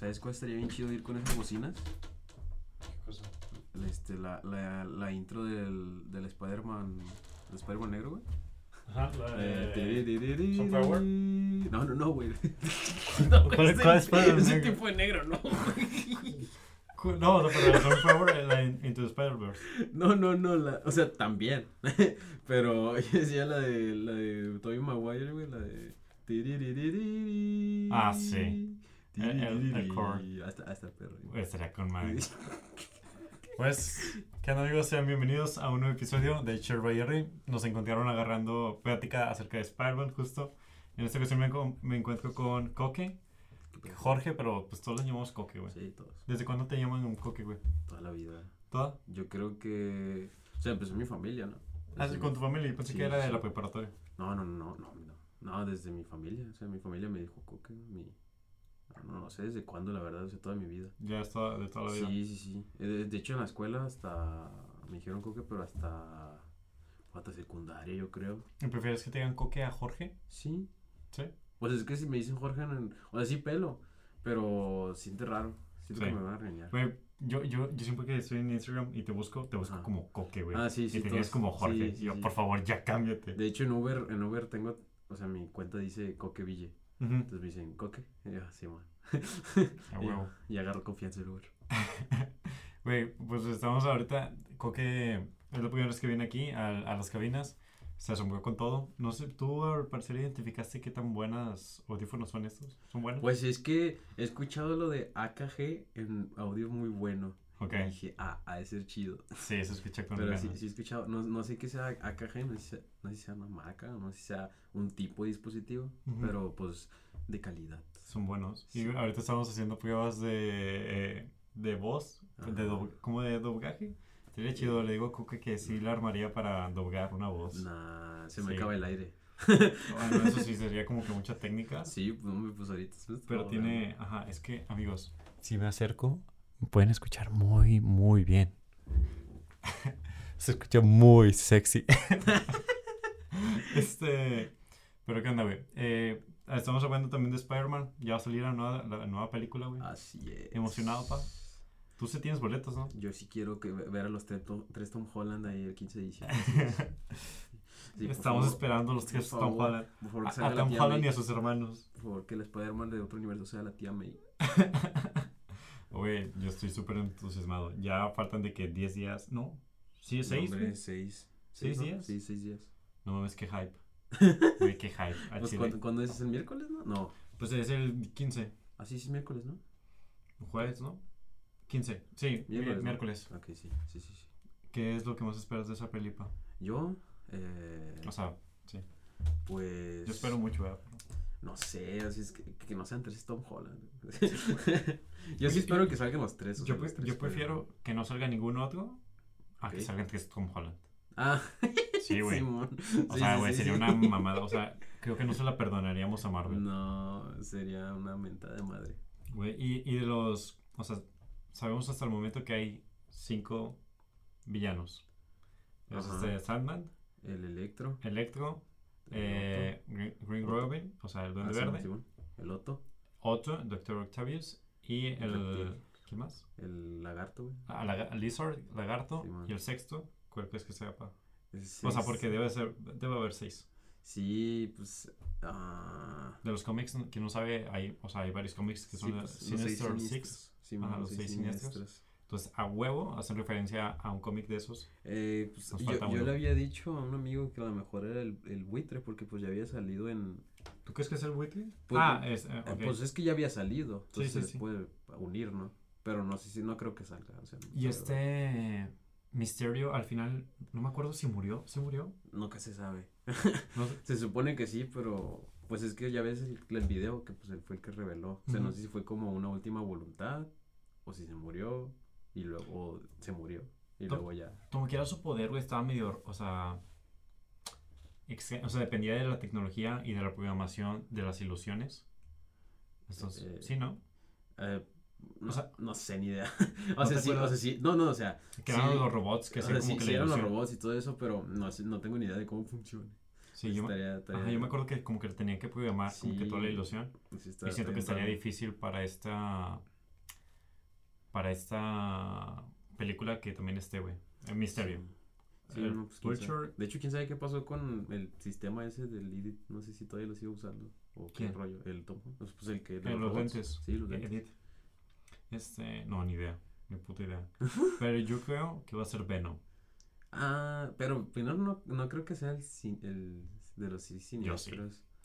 ¿Sabes cuál estaría bien chido ir con esas bocinas? ¿Qué cosa? Este, la, la, la intro del, del Spider-Man. ¿El Spider-Man negro, güey? Ajá, la Eh, de... tiririri- Sunflower. No, no, no, güey. ¿Cuál- ese- cuál Spider-Man Ese negro? tipo de negro, no. No, no, pero la Sunflower, la in- Into the Spider-Verse. No, no, no, la, o sea, también. Pero yo decía la de la de Tobey Maguire, güey, la de. Ah, sí. El- el- el core. Hasta, hasta el perro. güey. Pues, Estaría con madre. Pues, ¿qué onda amigos? Sean bienvenidos a un nuevo episodio de Cher by Jerry. Nos encontraron agarrando plática acerca de Spider-Man justo. En esta ocasión me, me encuentro con Coque, Jorge, pero pues todos le llamamos Coque, güey. Sí, todos. ¿Desde cuándo te llaman un Coque, güey? Toda la vida. ¿Toda? Yo creo que. O sea, empezó mi familia, ¿no? Ah, Desde sí, con tu familia, yo pensé Sí, que era de sí. la preparatoria. No, no, no, no, no. No, desde mi familia. O sea, mi familia me dijo coque. Mi... No, no sé desde cuándo, la verdad, o sea, toda mi vida. Ya es toda- de toda la vida. Sí, sí, sí. Eh, De, de hecho, en la escuela hasta. Me dijeron coque, pero hasta. Hasta secundaria, yo creo. ¿Y prefieres que te digan Coque a Jorge? Sí. Sí. Pues es que si me dicen Jorge, en- o sea, sí pelo. Pero siente raro. Siento Sí. que me van a regañar. Güey, yo, yo, yo siempre que estoy en Instagram y te busco, te busco como Coque, güey. Ah, sí, sí, Y te todos- como Jorge. sí, sí, y yo, sí. por favor, ya cámbiate. De hecho, en Uber, en Uber tengo. O sea, mi cuenta dice Coque Ville. Entonces me dicen Coque. Y yo, sí, man. Y-. Y agarro confianza en Uber. Güey, pues estamos ahorita. Coque es la primera vez que viene aquí a, a las cabinas. Se asombró con todo. No sé, tú al parecer identificaste qué tan buenas audífonos son estos. ¿Son buenos? Pues es que he escuchado lo de AKG en audio muy bueno. Ok. Y dije, ah, ha de ser chido. Sí, se escucha con Pero ganas. sí, sí he escuchado, no, no sé qué sea AKG, no sé, si sea, no sé si sea una marca, no sé si sea un tipo de dispositivo, Ujú. pero pues de calidad. Son buenos. Sí. Y ahorita estamos haciendo pruebas de, eh, de voz, de dob- como de doblaje. Sería chido, le digo a Coque que sí la armaría para doblar una voz. Nah, se me Sí. acaba el aire. Bueno, eso sí sería como que mucha técnica. Sí, pues pues ahorita. está Pero tiene, ajá, es que, amigos, si me acerco, me pueden escuchar muy, muy bien. Se escucha muy sexy. este, pero qué onda, güey. Eh, estamos hablando también de Spider-Man. Ya va a salir la nueva, la nueva película, güey. Así es. ¿Emocionado, pa? Tú sí tienes boletos, ¿no? Yo sí quiero que ve- ver a los tres Tom, tres Tom Holland ahí el 15 de diciembre. Sí, Estamos favor, esperando los tres Tom Holland. Por favor, A, Tom Holland y a sus hermanos. Por favor, que el Spider-Man de otro universo sea la tía May. Güey, yo estoy súper entusiasmado. Ya faltan de que 10 días, ¿no? Sí, 6, No, hombre, seis. ¿Seis ¿no? días? Sí, seis días. No mames, qué hype. Güey, qué hype. Pues. ¿cuándo, cuándo es? ¿Es el miércoles, no? No. Pues es el 15. Así sí es miércoles, ¿no? Jueves, ¿no? 15. Sí, Miércoles, miércoles. ¿no? Ok, sí, sí, sí, sí. ¿Qué es lo que más esperas de esa pelipa? Yo, eh, O sea, sí. pues... Yo espero mucho, ¿verdad? No sé, así es que, que no sean tres Tom Holland. yo sí espero que salgan los tres. o Yo, sea, los pre- tres yo prefiero que no salga ningún otro a que salgan tres Tom Holland. Ah, Sí, güey. O sea, güey, sí, sería una mamada. O sea, creo que no se la perdonaríamos a Marvel. No, sería una mentada de madre. Güey, y, y de los. O sea, sabemos hasta el momento que hay cinco villanos. Es este Sandman, El Electro. Electro, el eh, Green, Green. Robin, o sea, el. Duende Ah, Verde, Simón. El Otto. Otto, Doctor Octavius y el. Reptil. ¿Quién más? El Lagarto, güey. Ah, laga- Lizard, Lagarto Simón. y el sexto. ¿Cuál crees que sea? pa? O sea, porque debe ser, debe haber seis. Sí, pues... ah, De los cómics, que no sabe, hay, o sea, hay varios cómics que sí, son de pues, los seis Sinister Six. Simón, Ajá, los los seis seis siniestros. siniestros. Entonces, a huevo hacen referencia a un cómic de esos. Eh, pues, yo, yo le había dicho a un amigo que a lo mejor era el, el buitre porque pues ya había salido en... ¿Tú crees que es el Wiki? Pues, ah, es. eh, eh. Pues es que ya había salido, entonces sí, se sí. puede unir, ¿no? Pero no sé si no creo que salga. o sea, no y este. Misterio al final, no me acuerdo si murió. ¿Se murió? Nunca se sabe. No sé. Se supone que sí, pero pues es que ya ves el, el video que pues él fue el que reveló. O sea, no sé si fue como una última voluntad o si se murió y luego se murió y luego ya. Como que era su poder, güey, estaba medio. O sea. O sea, dependía de la tecnología y de la programación de las ilusiones. Entonces, Eh, sí, ¿no? Eh, no, O sea- no sé ni idea. ¿No o sea, te sí, o sea, sí. No, no, o sea, Que eran sí. los robots que o sea, como sí, que sí eran los robots y todo eso, pero no, no tengo ni idea de cómo funciona. Sí, yo, me- estaría, estaría- ajá, yo me acuerdo que como que tenía que programar como que toda la ilusión. Y siento que estaría difícil para esta. Para esta película que también esté, güey. El misterio. Sí, El no, pues. Vulture- De hecho, quién sabe qué pasó con el sistema ese del edit. No sé si todavía lo sigue usando. O qué ¿Quién? rollo. El Tom. Pues, pues el que. de Eh, los robots. lentes. Sí, los Eh, lentes. Edit. Este. No, ni idea. Ni puta idea. Pero yo creo que va a ser Venom. Ah, pero primero no, no creo que sea el, el de los sí- Yo sí.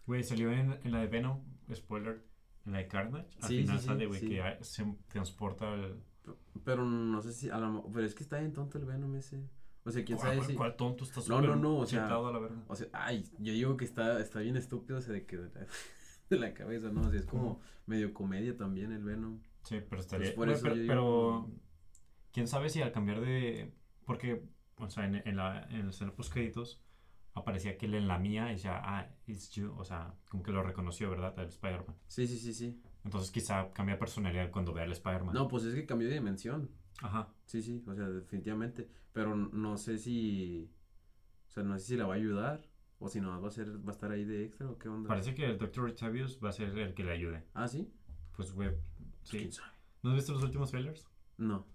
Güey, salió en, en la de Venom. Spoiler. La de Carnage. Al Sí, final sí, sale, güey, sí. que se transporta el. Pero no sé si. A lo, mo- pero es que está bien tonto el Venom ese. O sea, quién sabe ¿Cuál, si. cuál tonto está No, no, no, o sea- a la verga. O sea, ay, yo digo que está, está bien estúpido, o sea, de que de la, de la cabeza, ¿no? O sea, es como medio comedia también el Venom. Sí, pero estaría. Pues por güey, eso pero, yo digo- pero, quién sabe si al cambiar de. Porque, o sea, en, en la, en post créditos aparecía que él en la mía decía, ah, it's you. O sea, como que lo reconoció, ¿verdad? Al Spider-Man. Sí, sí, sí, sí. Entonces quizá cambia personalidad cuando vea al Spider-Man. No, pues es que cambió de dimensión. Ajá. Sí, sí, o sea, definitivamente. Pero no sé si. O sea, no sé si la va a ayudar. O si no va a ser, va a estar ahí de extra o qué onda. Parece que el Dr. Octavius va a ser el que le ayude. Ah, sí. Pues, güey. Pues, Sí. ¿Quién sabe? ¿No has visto los últimos trailers? No,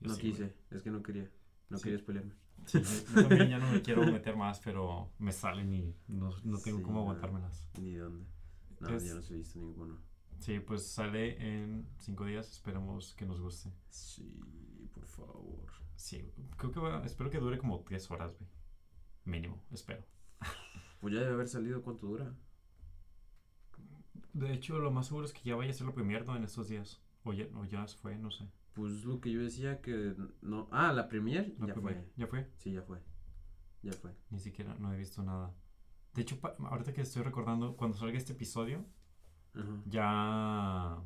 Yo no sí, quise. Es que no quería. No Sí. quería spoilearme. Sí, yo también ya no me quiero meter más, pero me salen y no, no tengo Sí, cómo aguantármelas. Ni de dónde. No, Entonces- ya no se he visto ninguno. Sí, pues sale en cinco días. Esperemos que nos guste. Sí, por favor. Sí, creo que va, espero que dure como 10 horas, güey. Mínimo, espero. Pues ya debe haber salido cuánto dura. De hecho, lo más seguro es que ya vaya a ser lo premier. En estos días. O ya, o ya fue, no sé. Pues lo que yo decía que no. Ah, la premier La ya premier. fue. ¿Ya fue? Sí, ya fue. Ya fue. Ni siquiera, no he visto nada. De hecho, ahorita que estoy recordando, cuando salga este episodio, Ajá. ya...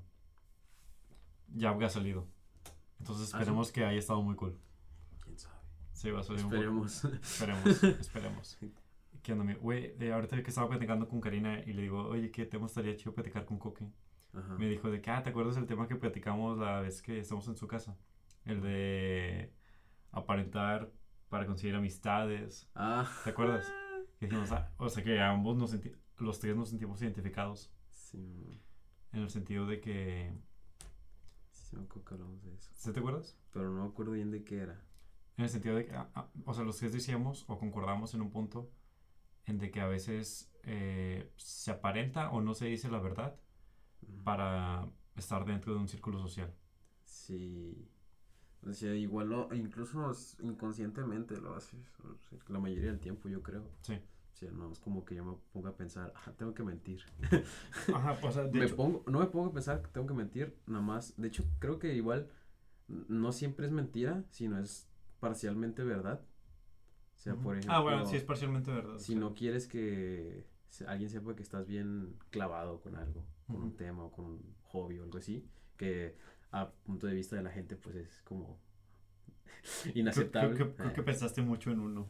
Ya habrá salido. Entonces ¿Ah, sí? esperemos que haya estado muy cool. Quién sabe. Sí, va a salir un poco- Esperemos. Esperemos, esperemos. ¿Qué onda? Güey, de ahorita que estaba platicando con Karina y le digo, oye, ¿qué tema estaría chido platicar con Coque? Ajá. Me dijo de que, ah, ¿te acuerdas del tema que platicamos la vez que estamos en su casa? El de aparentar para conseguir amistades. Ah. ¿Te acuerdas? Que dijimos, ah, o sea, que ambos nos los tres nos sentimos identificados Sí, en el sentido de que... sí, me acuerdo que hablamos de eso. ¿Sí te acuerdas? Pero no me acuerdo bien de qué era. En el sentido de que, ah, ah, o sea, los tres decíamos o concordamos en un punto en de que a veces eh, se aparenta o no se dice la verdad. Para estar dentro de un círculo social. Sí. O sea, igual lo, incluso inconscientemente lo haces. o sea, la mayoría del tiempo, yo creo. Sí. O sea, no es como que yo me ponga a pensar, ah, tengo que mentir. Ajá, o sea, de me hecho, pongo, no me pongo a pensar que tengo que mentir, nada más. De hecho, creo que igual no siempre es mentira, sino es parcialmente verdad. O sea, por ejemplo, Ah, bueno, sí es parcialmente verdad. si sí. no quieres que alguien sepa que estás bien clavado con algo, con un tema o con un hobby o algo así, que a punto de vista de la gente pues es como Creo, inaceptable. creo que, creo que Eh, pensaste mucho en uno.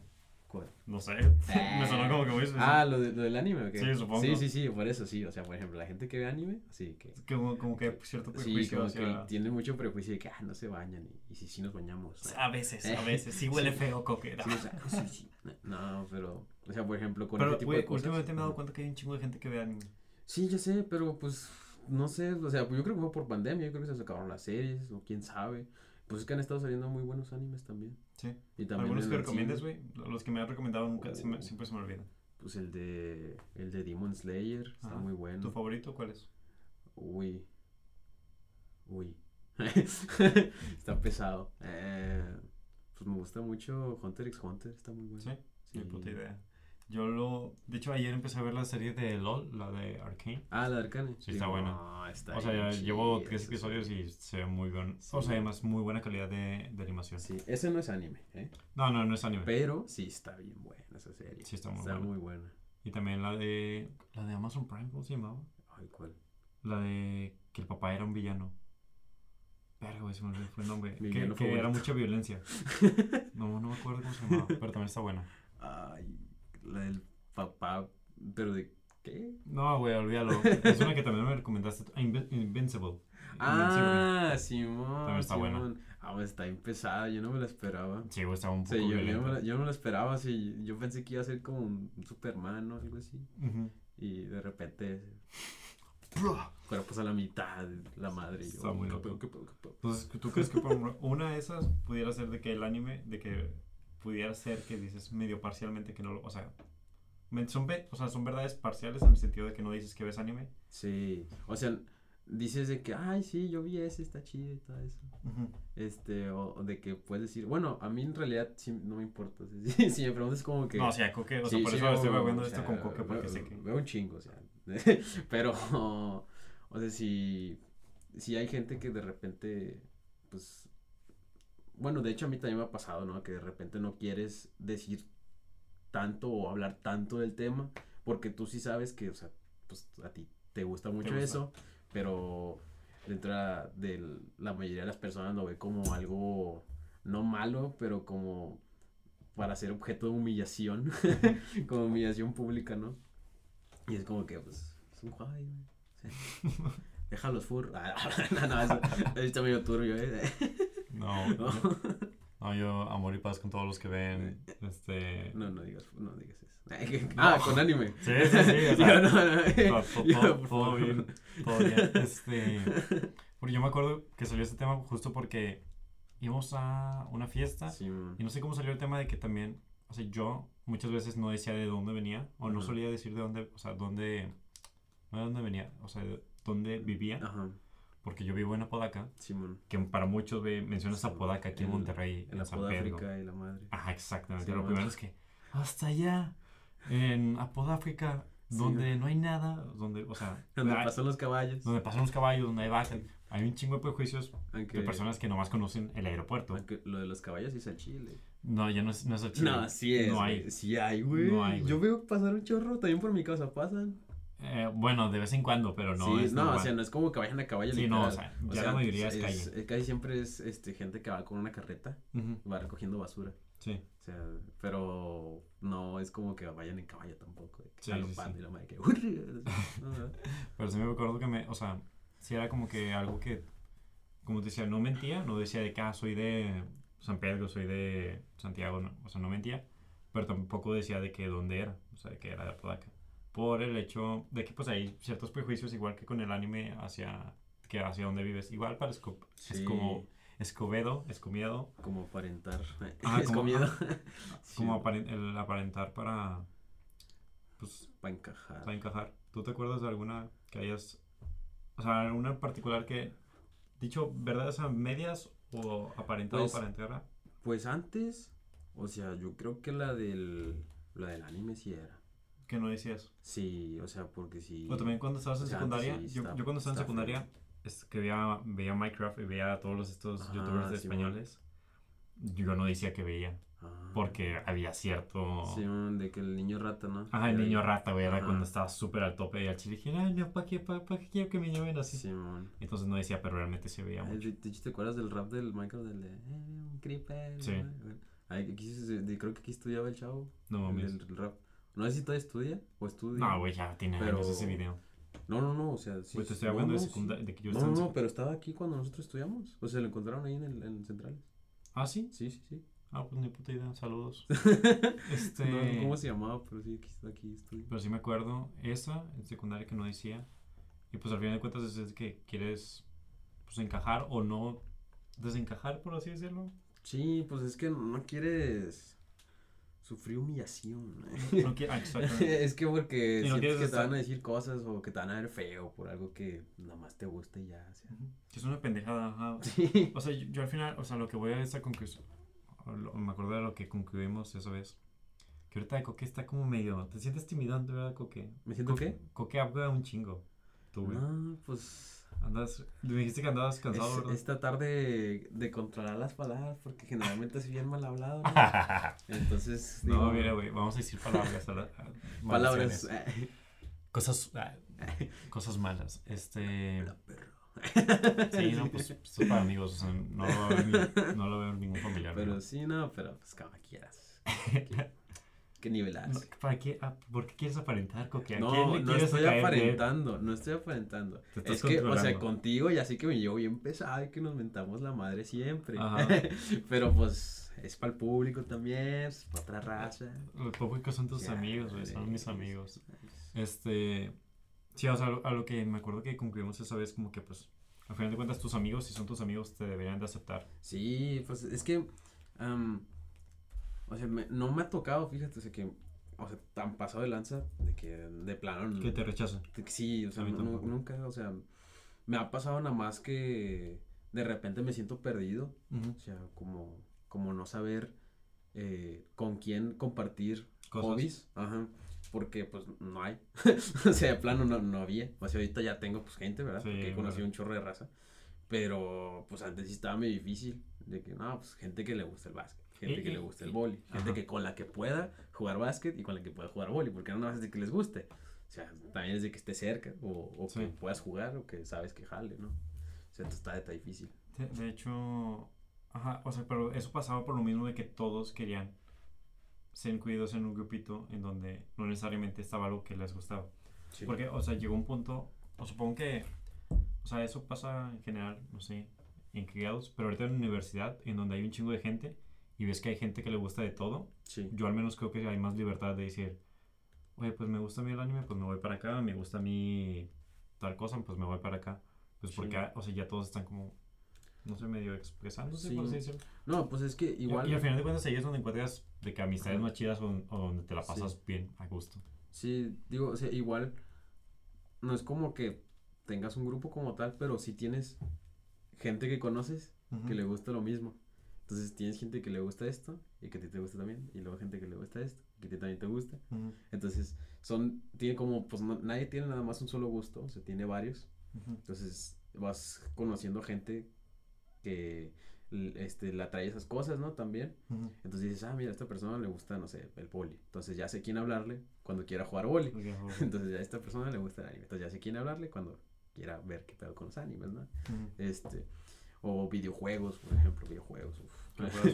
¿cuál? No sé. Me sonó como que específico. Ah, ¿lo, de- lo del anime o qué? Sí, supongo. Sí, sí, sí, por eso sí. O sea, por ejemplo, la gente que ve anime, así que... Como, como que cierto Sí, prejuicio como que hacia... tiene mucho prejuicio de que ah, no se bañan y, y si sí nos bañamos. A veces, a veces. Sí huele Sí. feo, coque. Sí, o sea, sí, sí. No, pero, o sea, por ejemplo, con Pero, este tipo güey, de cosas. últimamente me he dado cuenta que hay un chingo de gente que ve anime. Sí, ya sé, pero pues, no sé, o sea, pues yo creo que fue por pandemia, yo creo que se acabaron las series, o quién sabe. Pues es que han estado saliendo muy buenos animes también. Sí. Y también Algunos que recomiendes, güey. Los que me han recomendado nunca, Oh. siempre se me olvidan. Pues el de, el de Demon Slayer, está muy ¿Tu bueno. favorito cuál es? Uy. Uy. está pesado. Eh, pues me gusta mucho Hunter x Hunter, está muy bueno. ¿Sí? Sí. Puta idea. Yo lo... De hecho, ayer empecé a ver la serie de LOL, la de Arcane. Ah, la de Arcane. Sí, está buena. No, está O sea, ya llevo tres episodios y se ve muy bien. Sí. O sea, además, muy buena calidad de, de animación. Sí, ese no es anime, ¿eh? No, no, no es anime. Pero sí está bien buena esa serie. Sí, está muy Está buena. muy buena. Y también la de... La de Amazon Prime, ¿cómo se llamaba? Ay, ¿cuál? La de que el papá era un villano. Verga, güey, se me olvidó el nombre. Que, que era mucha violencia. No, no me acuerdo cómo se llamaba, pero también está buena. Ay, la del papá, pero de qué? No, güey, olvídalo. Es una que también me recomendaste. tú. Ah, Invi- Invincible. Ah, Simón. También está buena. Simón. Ah, está bien pesada, yo no me la esperaba. Sí, güey, estaba un O poco sea, yo, yo, no me la, yo no me la esperaba, así, yo pensé que iba a ser como un Superman o algo así. Y de repente, cuerpos a la mitad, la madre. y yo, Está muy ¿qué loco. Entonces, ¿tú crees que por una de esas pudiera ser de que el anime, de que pudiera ser que dices medio parcialmente que no lo, o sea, son, o sea, son verdades parciales en el sentido de que no dices que ves anime? Sí, o sea, dices de que, ay, sí, yo vi ese, está chido y todo eso. Este, o, o de que puedes decir, bueno, a mí en realidad sí, no me importa. si, si me preguntas como que... No, o sea, Coque, o sea, Sí, por sí eso veo, estoy hablando o esto con Coque porque veo- sé que... Veo un chingo, o sea. Pero, o sea, si, si hay gente que de repente, pues, bueno, de hecho a mí también me ha pasado, ¿no? Que de repente no quieres decir tanto o hablar tanto del tema, porque tú sí sabes que, o sea, pues a ti te gusta mucho gusta. eso, pero dentro de la mayoría de las personas lo ve como algo no malo, pero como para ser objeto de humillación, como humillación pública, ¿no? Y es como que, pues, es un hobby, güey. O sea, deja los fur. Ah, no, no, eso está medio turbio, ¿eh? No, No, yo, no, yo amor y paz con todos los que ven, este... no, no digas, no digas eso. Ah, con anime. Sí, sí, sí, o sea, Yo, no, no, todo, yo, por todo bien, todo bien, este... Porque yo me acuerdo que salió este tema justo porque íbamos a una fiesta Sí, y no sé cómo salió el tema de que también, o sea, yo muchas veces no decía de dónde venía o no solía decir de dónde, o sea, dónde, no de dónde venía, o sea, de dónde vivía, Ajá, porque yo vivo en Apodaca, Simón. que para muchos ve, mencionas Apodaca aquí en, en- Monterrey, En la San Pedro. y la madre. Ajá, exactamente. Lo primero es que hasta allá, en Apodáfrica, Sí, donde no hay nada, donde, o sea, Donde hay- pasan los caballos. donde pasan los caballos, donde hay vacas, hay un chingo de prejuicios Aunque, de personas que nomás conocen el aeropuerto. aunque lo de los caballos es a Chile. No, ya no es, no es el Chile. No, sí es. No hay. Sí hay, güey. No hay, güey. Yo veo pasar un chorro también por mi casa, pasan. Eh, bueno, de vez en cuando, pero no sí, es no, o sea, no es como que vayan a caballo. Sí, no, o sea, ya la mayoría es calle. eh, Casi siempre es este, gente que va con una carreta, Ujú, va recogiendo basura. Sí. O sea, pero no es como que vayan en caballo tampoco. de que Sí, sí, sí. y la madre que. Pero sí me acuerdo que me, o sea, sí era como que algo que, como te decía, no mentía, no decía de que, ah, soy de San Pedro, soy de Santiago, no, o sea, no mentía, pero tampoco decía de que dónde era, o sea, de que era de Apodaca. Por el hecho de que, pues, hay ciertos prejuicios, igual que con el anime, hacia, que hacia dónde vives. Igual para es Sí, como Escobedo, Escomiado, como aparentar. Ah, es como- comido. como aparen- el aparentar para, pues, para encajar. para encajar. ¿Tú te acuerdas de alguna que hayas, o sea, alguna en particular que, dicho verdades a medias o aparentado Pues- para enterrar? Pues antes, o sea, yo creo que la del, la del anime sí era. Que no decías. Sí, o sea, porque sí. O también cuando estabas en o sea, antes secundaria, sí yo, está- yo cuando estaba en secundaria, es que veía, veía Minecraft y veía a todos los, estos Ajá, youtubers de sí, españoles. Yo no decía que veía, Ah, porque había cierto... Sí, man, de que el niño rata, ¿no? Ajá, el Era niño rata, güey, era Ajá. cuando estaba súper al tope y al chile dije, ay, no, ¿para qué, pa, pa qué quiero que me llamen así? Sí, man. Entonces no decía, pero realmente se veía mucho. hecho, ¿te acuerdas del rap del Minecraft? Del de, eh, un creeper. Sí. Ay, aquí, creo que aquí estudiaba el chavo. No el mames. del rap. No sé si todavía estudia o estudia. No, güey, ya tiene Pero- años ese video. No, no, no, o sea, sí. Güey, te estoy no, hablando no, de sí. secundaria, de que yo No, estaba no, no, pero estaba aquí cuando nosotros estudiamos. O sea, lo encontraron ahí en el, en Centrales. Ah, sí. Sí, sí, sí. Ah, pues ni puta idea, saludos. No Este. sé cómo se llamaba, pero sí, aquí, aquí estudia. Pero sí me acuerdo, esa en secundaria que no decía. Y pues al final de cuentas es, es que quieres pues encajar o no desencajar, por así decirlo. Sí, pues es que no quieres sufrir humillación. No qui- ah, es que porque no sientes que te van estar- a decir cosas o que te van a ver feo por algo que nada más te gusta y ya. o sea. Es una pendejada, ajá. Sí. O sea, yo, yo al final, o sea, lo que voy a esta conclusión, me acuerdo de lo que concluimos esa vez, que ahorita Coque está como medio, te sientes timidante, ¿verdad, Coque? ¿Me siento Coque- qué? Coque habla un chingo, tú, güey. No, pues Andas, me dijiste que andabas cansado, es, ¿verdad? es tratar de, de controlar las palabras porque generalmente es bien mal hablado. ¿no? Entonces, no, digo, mira, güey, vamos a decir palabras. la- palabras. maldiciones. Cosas, ah, cosas malas. Este, Hola, perro. sí, no, pues es para amigos, o sea, no lo veo, no lo veo en ningún familiar. Pero ¿no? sí, no, pero pues como quieras. Que nivelar. No, ¿Para qué? ah, ¿Por qué quieres aparentar, Coque? ¿A quién No, le no quieres estoy aparentando, no estoy aparentando. Es que, o sea, contigo ya sé que me llevo bien pesado y que nos mentamos la madre siempre. Ajá. Pero pues es para el público también, es para otra raza. Los públicos son tus Ya, amigos, güey, son mis amigos. Este, sí, o sea, a lo, a lo que me acuerdo que concluimos esa vez como que pues, al final de cuentas tus amigos, si son tus amigos, te deberían de aceptar. Sí, pues es que, o sea, me- no me ha tocado, fíjate, o sea, que, o sea, tan pasado de lanza de que de plano. Que te rechazan. sí, o sea, tampoco. nunca, o sea, me ha pasado nada más que de repente me siento perdido. O sea, como, como no saber eh, con quién compartir Cosas. hobbies. Ajá. Porque pues no hay. o sea, de plano no, no había. O sea, ahorita ya tengo pues gente, ¿verdad? Sí, Porque he conocido un chorro de raza. Pero pues antes sí estaba muy difícil. De que, no, pues gente que le gusta el básquet. Gente que le gusta el boli. Gente ajá. que con la que pueda jugar básquet y con la que pueda jugar boli. Porque no nada más es de que les guste. O sea, también es de que esté cerca. O, o Sí. que puedas jugar o que sabes que jale, ¿no? O sea, está, está difícil. De, de hecho, ajá, o sea, pero eso pasaba por lo mismo de que todos querían ser incluidos en un grupito en donde no necesariamente estaba algo que les gustaba. Sí. Porque, o sea, llegó un punto, o supongo que, o sea, eso pasa en general, no sé, en criados, pero ahorita en la universidad, en donde hay un chingo de gente y ves que hay gente que le gusta de todo, Sí. yo al menos creo que hay más libertad de decir, oye, pues me gusta a mí el anime, pues me voy para acá, me gusta a mí tal cosa, pues me voy para acá. Pues Sí. porque, o sea, ya todos están como, no sé, medio expresándose, Sí. por así decirlo. No, pues es que igual. Y, al final de cuentas ahí es donde encuentras de que amistades Ajá. más chidas o, o donde te la pasas bien, a gusto. Sí, digo, o sea, igual. No es como que tengas un grupo como tal, pero sí tienes gente que conoces que le gusta lo mismo. Entonces tienes gente que le gusta esto y que a ti te gusta también. Y luego gente que le gusta esto y que a ti también te gusta. Entonces, son, tiene como, pues no- nadie tiene nada más un solo gusto, o sea, tiene varios. Entonces vas conociendo gente que este, le atrae esas cosas, ¿no? También. Entonces dices, ah, mira, a esta persona le gusta, no sé, el boli. Entonces ya sé quién hablarle cuando quiera jugar ojo. Entonces ya a esta persona le gusta el anime. Entonces ya sé quién hablarle cuando quiera ver qué pedo con los animes, ¿no? Este, o videojuegos, por ejemplo, videojuegos. uf.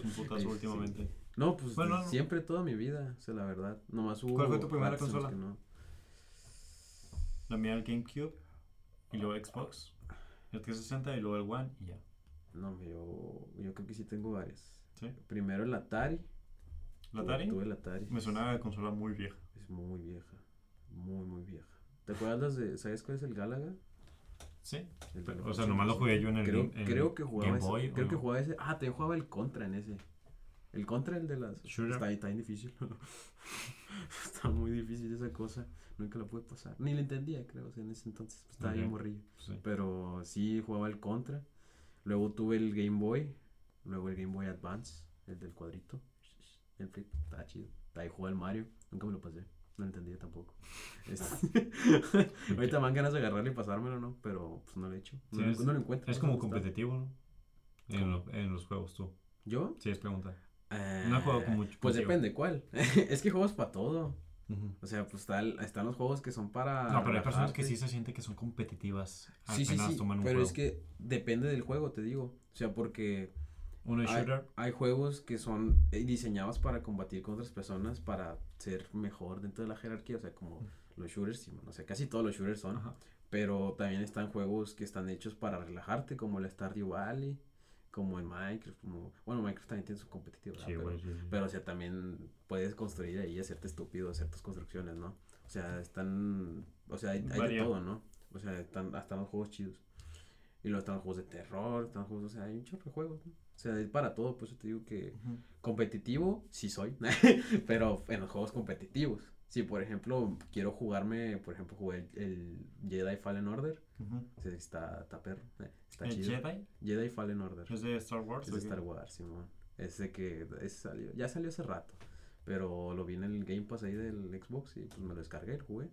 Un putazo sí. últimamente. No, pues Bueno, no. siempre toda mi vida, o sea, la verdad. Nomás hubo ¿Cuál fue tu primera consola? que no. La mía el GameCube y luego Xbox, el 360 y luego el One y ya. No, yo, yo creo que sí tengo varias. ¿Sí? Primero el Atari. ¿La Atari? Tuve el Atari. Me suena a consola muy vieja. Es muy vieja. Muy, muy vieja. ¿Te acuerdas de, sabes cuál es el Galaga? Sí. Pero, o sea, nomás lo jugué yo en el creo, en creo que jugaba Game ese. Boy, ¿o creo que jugaba ese. Ah, te jugaba el Contra en ese. El Contra, el de las. Shooter. Está, está bien difícil. está muy difícil esa cosa. Nunca la pude pasar. Ni la entendía, creo. O sea, en ese entonces pues, estaba bien Ok. morrillo. Sí. Pero sí jugaba el Contra. Luego tuve el Game Boy. Luego el Game Boy Advance. El del cuadrito. El flip. Estaba chido. Ahí jugaba el Mario. Nunca me lo pasé. No lo entendía tampoco. Este, Ahorita me dan ganas de agarrarlo y pasármelo, ¿no? Pero pues no lo he hecho. Sí, no, lo- es- no lo encuentro. Es como competitivo, ¿no? En, lo- en los juegos tú. ¿Yo? Sí, es pregunta. Eh, No he jugado con mucho- Pues depende cuál. es que juegos para todo. O sea, pues el- están los juegos que son para. No, pero hay personas que sí se sienten que son competitivas. Sí, sí, sí. toman un Pero juego. es que depende del juego, te digo. O sea, porque Uno hay, shooter. hay juegos que son eh, diseñados para combatir con otras personas, para ser mejor dentro de la jerarquía. O sea, como los shooters, sí, o sea, casi todos los shooters son. Ajá. Pero también están juegos que están hechos para relajarte, como el Stardew Valley, como en Minecraft. Como, bueno, Minecraft también tiene su competitivo, pero, güey. sí, sí. pero, o sea, también puedes construir ahí y hacerte estúpido, hacer tus construcciones, ¿no? O sea, están, o sea, hay, hay de todo, ¿no? O sea, están, hasta los juegos chidos. Y luego están los juegos de terror, están los juegos, o sea, hay un chorro de juegos, ¿no? O sea, hay para todo, por eso te digo que competitivo, sí soy, pero en los juegos competitivos. Si, por ejemplo, quiero jugarme, por ejemplo, jugué el, el Jedi Fallen Order, está, está perro, eh, está ¿El chido. Jedi? Jedi Fallen Order. ¿Es de Star Wars? Es de? Star Wars, Simón. Ese que ese salió, ya salió hace rato. Pero lo vi en el Game Pass ahí del Xbox y pues me lo descargué, lo jugué.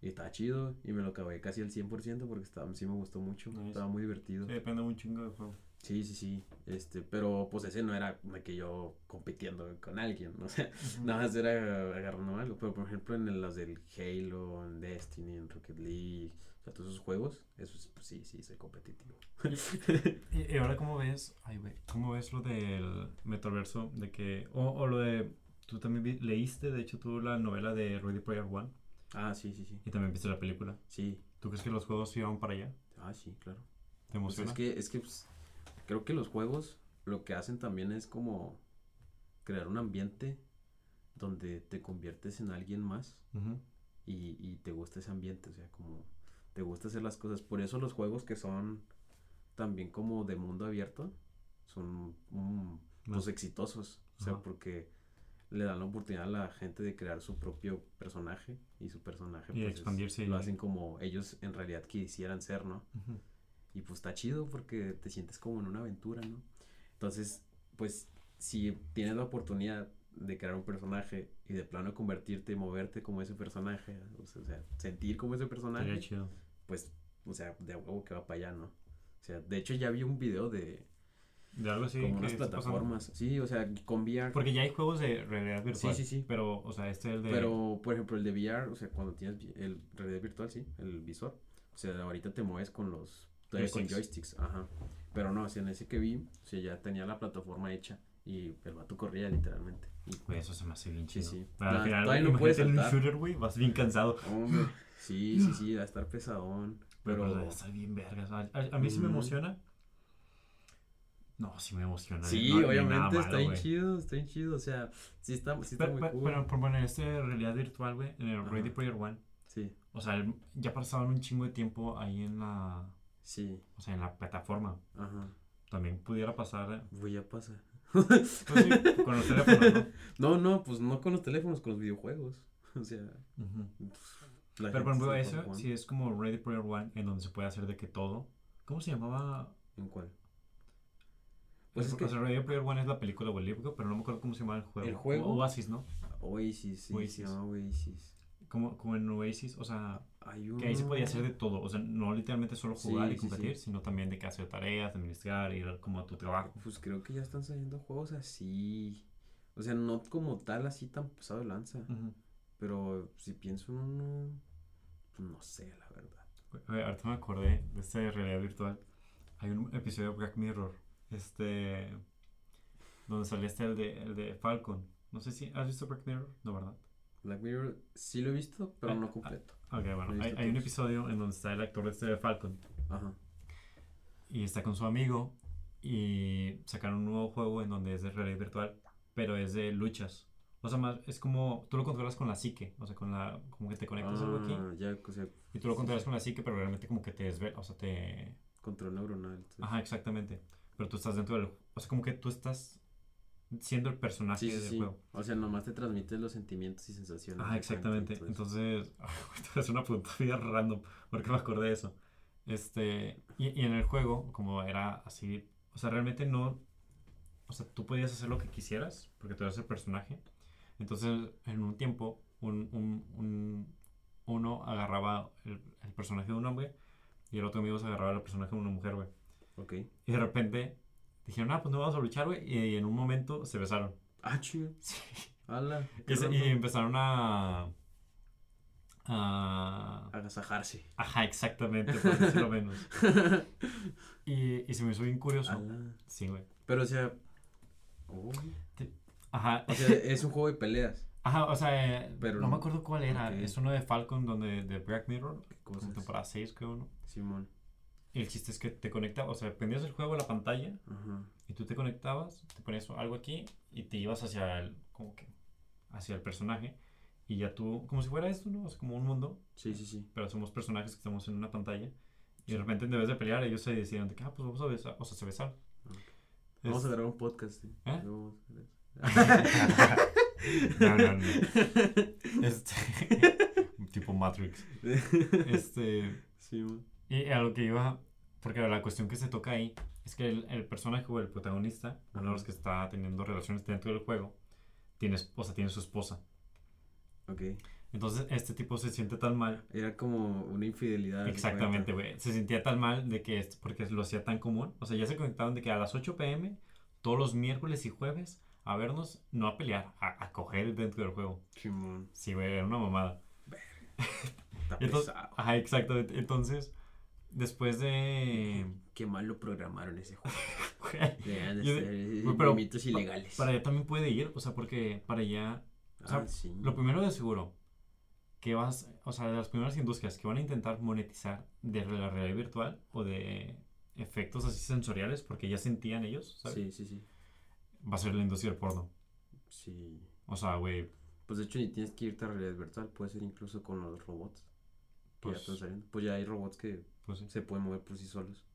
Y estaba chido y me lo acabé casi al 100% porque estaba, sí me gustó mucho. Estaba muy divertido. Sí, depende un chingo del juego. Sí, sí, sí. Este, pero pues ese no era de que yo compitiendo con alguien, ¿no? O sea, nada más era agarrando algo. Pero por ejemplo en el- los del Halo, en Destiny, en Rocket League, o sea, todos esos juegos, esos pues sí, sí, soy competitivo. Y, y ahora, ¿cómo ves? Ay, güey. ¿Cómo ves lo del metaverso? De que. O, o lo de. tú también vi- leíste, de hecho, tú la novela de Ready Player One Ah, sí, sí, sí. y también viste la película. Sí. ¿Tú crees que los juegos iban para allá? Ah, sí, claro. ¿Te Pues emociona? es que, es que pues, creo que los juegos lo que hacen también es como crear un ambiente donde te conviertes en alguien más y, y te gusta ese ambiente, o sea, como te gusta hacer las cosas. Por eso los juegos que son también como de mundo abierto son mm, pues exitosos, o sea, porque le dan la oportunidad a la gente de crear su propio personaje y su personaje Y pues, es- expandirse lo hacen como ellos en realidad quisieran ser, ¿no? Y pues está chido porque te sientes como en una aventura, ¿no? Entonces, pues si tienes la oportunidad de crear un personaje y de plano convertirte, moverte como ese personaje, o sea, sentir como ese personaje, chido. pues, o sea, de huevo que va para allá, ¿no? O sea, de hecho ya vi un video de De algo así. como unas plataformas, sí, o sea, con VR. Porque ya hay juegos de realidad virtual. sí, sí. Pero, o sea, este es el de. Pero, por ejemplo, el de VR, o sea, cuando tienes el realidad virtual, sí, el visor, o sea, ahorita te mueves con los, todavía con Joysticks. joysticks, ajá. Pero no, sea, en ese que vi, sea, ya tenía la plataforma hecha y el vato corría literalmente. Y, Güey, eso se me hace bien Sí, chido. sí. Pero al final, todavía no puedes en un shooter, güey, vas bien cansado. hombre, sí, sí, sí, va a estar pesadón. Pero, Pero, está bien vergas. A, a- a mí sí me emociona. No, sí me emociona. sí, no- obviamente está bien chido, está bien chido, o sea, sí está, sí está Pero, muy cool. pero, bueno, en este realidad virtual, güey, en el. Ready Player One, Sí, o sea, ya pasaban un chingo de tiempo ahí en la, sí, o sea, en la plataforma. ajá. También pudiera pasar, eh, Voy a pasar. pues sí, con los teléfonos, No, no, pues no con los teléfonos, con los videojuegos. O sea, ¿no? La Pero por ejemplo, eso jugando. sí es como Ready Player One, en donde se puede hacer de que todo. ¿Cómo se llamaba? ¿En cuál? Pues Pues es o que sea, Ready Player One es la película o el libro, pero no me acuerdo cómo se llama el juego. ¿El juego? O- Oasis, ¿no? Oasis, sí, Oasis. se llama Oasis. Como, como en Oasis, o sea, Hay que ahí se podía hacer de todo. O sea, no literalmente solo Sí, jugar y competir, sí. sino también de que hacer tareas, administrar, ir como a tu trabajo. Pues creo que ya están saliendo juegos así. O sea, no como tal, así tan pesado de lanza. Pero si pienso en uno, pues no sé, la verdad. Oye, ahorita me acordé de esta realidad virtual. Hay un episodio de Black Mirror, este, donde salía este el de, el de Falcon. No sé si has visto Black Mirror, no, ¿verdad? Black Mirror sí lo he visto, pero Ah, no ah. completo. Ok, bueno, hay, hay un episodio en donde está el actor de este de Falcon Ajá. y está con su amigo y sacaron un nuevo juego en donde es de realidad virtual, pero es de luchas. O sea, más, es como, tú lo controlas con la psique, o sea, con la, como que te conectas algo aquí Ah, ya, o sea, y tú lo controlas con la psique, pero realmente como que te desvela, o sea, te... control neuronal. entonces- Ajá, exactamente. Pero tú estás dentro del, o sea, como que tú estás siendo el personaje Sí, sí, del sí. juego. O sea, nomás te transmites los sentimientos y sensaciones. Frente y exactamente. Entonces, es una bien random, porque me acordé de eso. Este, y, y en el juego, como era así, o sea, realmente no, o sea, tú podías hacer lo que quisieras, porque tú eras el personaje. Entonces, en un tiempo, un, un, un- uno agarraba el, el personaje de un hombre y el otro amigo se agarraba el personaje de una mujer, güey. Ok. Y de repente dijeron, ah, pues no vamos a luchar, güey. Y, en un momento se besaron. Ah, chido. Sí. Ala. Y, se- empezaron a. a Agasajarse. ajá, exactamente, por decirlo menos. Y, y se me hizo bien curioso. Ala. Sí, güey. Pero, o sea. oh, Ajá. O sea, es un juego de peleas. Ajá, o sea, eh, Pero no me acuerdo cuál era. Es uno de Falcon, donde de Black Mirror, ¿Qué como temporada 6, creo, ¿no? Simón. El chiste es que te conecta, o sea, prendías el juego a la pantalla Ajá. y tú te conectabas, te ponías algo aquí y te ibas hacia el, como que, hacia el personaje y ya tú, como si fuera esto, ¿no? O sea, como un mundo, Sí, sí, sí. pero somos personajes que estamos en una pantalla y de repente en vez de pelear ellos se decían de que, ah, pues vamos a besar, o sea, se besaron. Ok. Vamos a grabar un podcast. ¿sí? ¿Eh? Eso. no, no, no. Este, tipo Matrix. Este, Simón. Y a lo que iba, porque la cuestión que se toca ahí es que el, el personaje o el protagonista, uno de los que está teniendo relaciones dentro del juego, tiene esposa, tiene su esposa. Ok. Entonces este tipo se siente tan mal. Era como una infidelidad. Exactamente, güey. Se sentía tan mal de que, porque lo hacía tan común. O sea, ya se conectaban de que a las 8 pm, todos los miércoles y jueves, a vernos, no a pelear, a, a coger dentro del juego. Simón. Sí, güey, era una mamada. Está Entonces, pesado. ajá, exacto. Entonces, después de... Qué mal lo programaron ese juego. Deberían de ser eh, pero movimientos ilegales. Para allá también puede ir, o sea, porque para allá, o sea, ah, sí. lo primero de seguro, que vas, o sea, de las primeras industrias que van a intentar monetizar de la realidad virtual o de efectos así sensoriales, porque ya sentían ellos, ¿sabes? Sí, sí, sí. Va a ser la industria del porno. Sí. O sea, güey, Pues de hecho ni tienes que irte a realidad virtual, puede ser incluso con los robots. Que ya Pues- están saliendo. Pues ya hay robots que pues sí, se pueden mover por sí solos.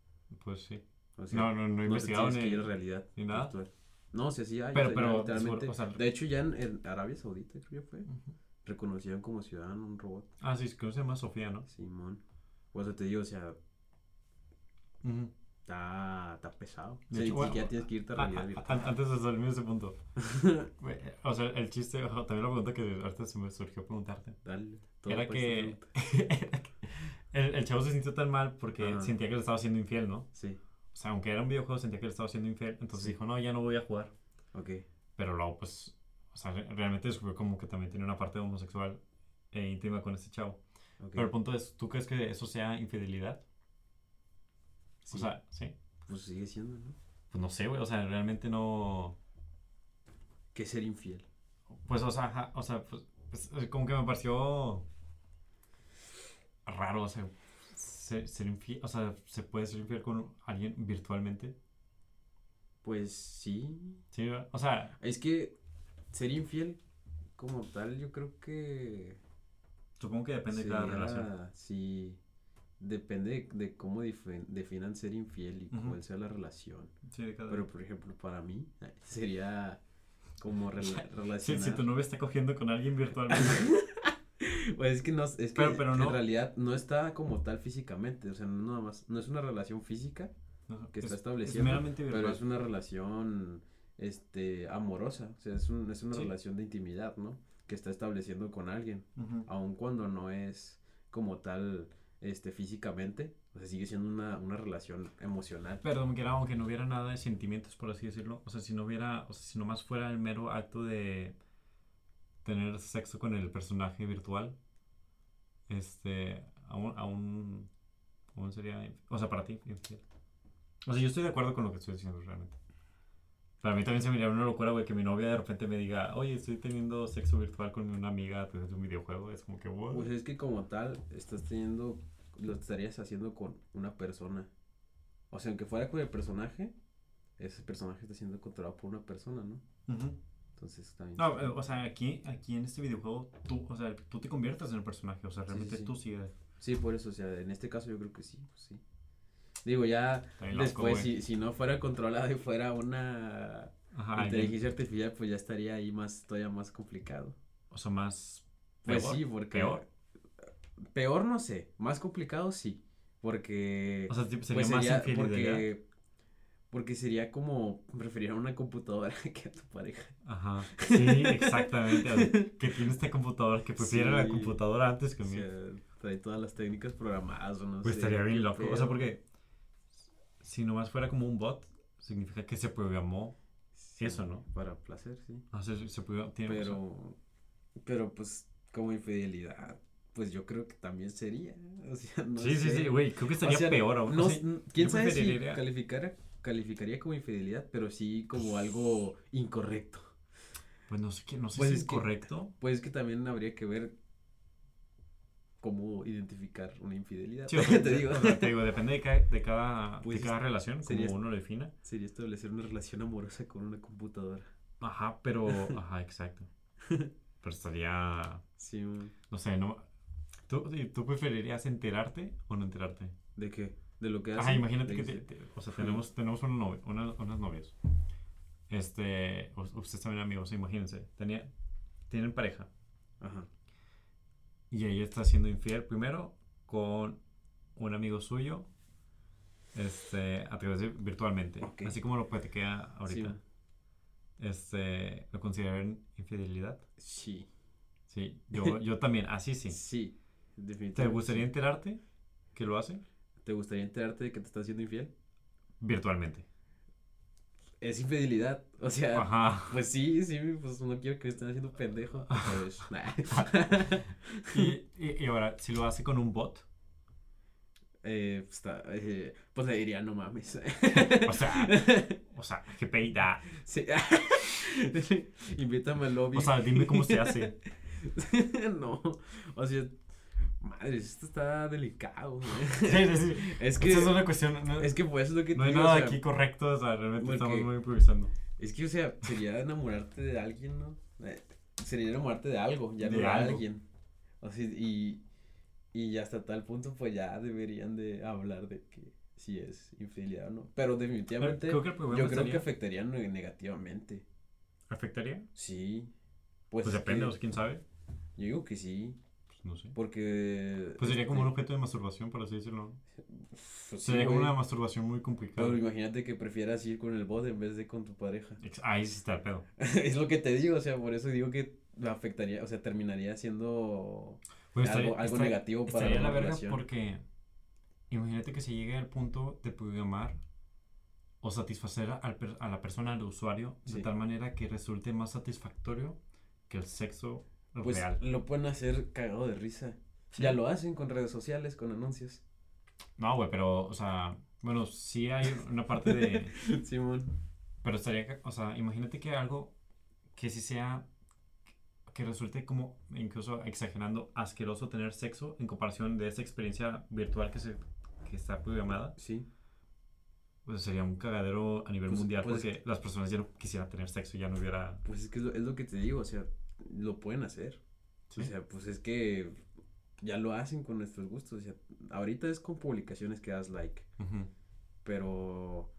pues sí. O sea, No, no, no he investigado tienes que ni, ir a realidad ni nada. virtual. No, sí, sí hay. Pero- o sea, ya pero, literalmente. o sea- de hecho, ya en, en Arabia Saudita, creo que fue, Ujú. reconocieron como ciudadano un robot. Ah, sí, creo que se llama Sofía, ¿no? Simón. O sea, te digo, o sea, está, está pesado. De o sea, hecho, ni bueno, siquiera tienes que irte a realidad virtual. an- Antes de salirme de ese punto. O sea, el chiste, ojo, también la pregunta que ahorita se me surgió preguntarte. Dale. todo Era que era que el, el chavo se sintió tan mal porque Ajá. sentía que le estaba haciendo infiel, ¿no? Sí, O sea, aunque era un videojuego, sentía que le estaba haciendo infiel. Entonces Sí. dijo, no, ya no voy a jugar. ok. Pero luego, pues, o sea, re- realmente descubrió como que también tiene una parte homosexual e íntima con este chavo. ok. Pero el punto es, ¿tú crees que eso sea infidelidad? Sí, O sea, sí. pues sigue siendo, ¿no? Pues no sé, güey. O sea, realmente no... Que ser infiel. Pues, o sea, o sea, pues, pues, como que me pareció raro, o sea, ser, ser infiel, o sea, se puede ser infiel con alguien virtualmente. Pues sí. Sí, o sea, Es que ser infiel como tal, yo creo que... supongo que depende de cada relación. Sí. Depende de, de cómo definan ser infiel y cuál sea la relación. Sí, de cada Pero, por ejemplo, para mí sería como rela- Si, relacionar... si tu novia está cogiendo con alguien virtualmente. Pues es que no, es que Pero- pero no. en realidad no está como tal físicamente, o sea, no nada más, no es una relación física que es- está Es estableciendo, pero es una relación, este, amorosa, o sea, es, un, es una Sí. relación de intimidad, ¿no? Que está estableciendo con alguien, Ujú. aun cuando no es como tal, este, físicamente, o sea, sigue siendo una, una relación emocional. Pero como quiera, aunque no hubiera nada de sentimientos, por así decirlo, o sea, si no hubiera, o sea, si nomás fuera el mero acto de tener sexo con el personaje virtual, este, aún, aún, aún sería, o sea, para ti, infiel. O sea, yo estoy de acuerdo con lo que estoy diciendo realmente. Para mí también se me haría una locura, güey, que mi novia de repente me diga, oye, estoy teniendo sexo virtual con una amiga a través de un videojuego. Es como que, wow. Pues es que como tal, estás teniendo, lo estarías haciendo con una persona. O sea, aunque fuera con el personaje, ese personaje está siendo controlado por una persona, ¿no? Entonces. No, eh, o sea, aquí, aquí en este videojuego, tú, o sea, tú te conviertes en el personaje, o sea, Sí, realmente sí, sí. tú sigues. Sí, por eso, o sea, en este caso yo creo que sí, pues sí. Digo, ya loco, después, si, si no fuera controlado y fuera una Ajá, inteligencia artificial, pues ya estaría ahí más, todavía más complicado. o sea, más. Pues sí, porque. Peor. Peor no sé, más complicado sí. Porque. O sea, sería pues más sería- infidelidad. porque, porque sería como preferir a una computadora que a tu pareja. Ajá. Sí, exactamente. o sea, que tiene esta computadora que prefiere la Sí. computadora antes que O mí. trae todas las técnicas programadas o no Pues sé. estaría bien loco. O sea, porque si nomás fuera como un bot, significa que se programó. Sí, eso, ¿no? Para placer, sí. Sea, se programó. Tiene, Pero, pero pues como infidelidad, pues yo creo que también sería. O sea, no sí, sí, sé. sí, güey. Creo que estaría O sea, peor aún. No, ¿Quién sabe si calificara, calificaría como infidelidad, pero sí como algo incorrecto? Pues no sé, qué, no sé Pues si es que- correcto. Pues es que también habría que ver cómo identificar una infidelidad. Sí, o sea, te digo. o sea, te digo, depende de cada, de cada, Pues, de cada relación, sería- como uno lo defina. Sería establecer una relación amorosa con una computadora. Ajá, pero. Ajá, exacto. Pero estaría. Sí, un- No sé, no. ¿Tú, ¿Tú preferirías enterarte o no enterarte? ¿de qué? ¿De lo que hace? Ajá, imagínate que, te- te- o sea, tenemos, tenemos una novia, una- unas novias. Este, ustedes también amigos, imagínense. Tenía, tienen pareja Ajá. y ella está siendo infiel primero con un amigo suyo, este, a través de virtualmente, así como lo platiqué ahorita. Sí. Este, ¿lo consideran infidelidad? Sí. Sí, yo, yo también, así sí. Sí. ¿Te Definitivamente. gustaría sí. enterarte que lo hace? ¿Te gustaría enterarte de que te estás haciendo infiel? Virtualmente. Es infidelidad. O sea, Ajá. pues sí, sí, pues no quiero que me estén haciendo pendejo. Pues, nah. Y, y, y ahora, si lo hace con un bot, eh, pues, está, eh, pues le diría, no mames. o sea, O sea, que peida. Sí. Invítame al lobby. O sea, dime cómo se hace. no, o sea, madre, esto está delicado. Sí, sí, sí. Es que, Esa es una cuestión. No, es que pues es lo que no hay digo, nada o sea, aquí correcto. O sea, realmente estamos muy improvisando. Es que, o sea, sería enamorarte de alguien, ¿no? Eh, sería enamorarte de algo, ya no De alguien. O sea, y, y hasta tal punto, pues ya deberían de hablar de que si es infidelidad o no. Pero definitivamente, Creo que yo creo que afectaría ne- negativamente. ¿Afectaría? Sí. Pues, Pues es depende, que- o sea, quién sabe. Yo digo que sí, no sé. porque... Pues sería como un este, objeto de masturbación, por así decirlo. pues sí, Sería como una masturbación muy complicada. Pero imagínate que prefieras ir con el bot en vez de con tu pareja. Ahí sí está el pedo. es lo que te digo, o sea, por eso digo que afectaría, o sea, terminaría siendo Pues algo, estaría- algo estaría- negativo para Estaría la verga relación. porque imagínate que se llegue al punto de programar o satisfacer al per- a la persona, al usuario, de tal manera que resulte más satisfactorio que el sexo Pues real. lo pueden hacer cagado de risa. Sí. Ya lo hacen con redes sociales, con anuncios. No, güey, pero, o sea, bueno, sí hay una parte de... Simón. pero estaría, o sea, imagínate que algo que sí sea, que resulte como, incluso exagerando, asqueroso tener sexo en comparación de esa experiencia virtual que, se, que está programada. Sí. Pues sería un cagadero a nivel Pues- mundial pues- porque las personas ya no quisieran tener sexo, ya no hubiera... Pues es que es lo, es lo que te digo, o sea, lo pueden hacer. Sí. O sea, pues es que ya lo hacen con nuestros gustos. O sea, ahorita es con publicaciones que das like. Pero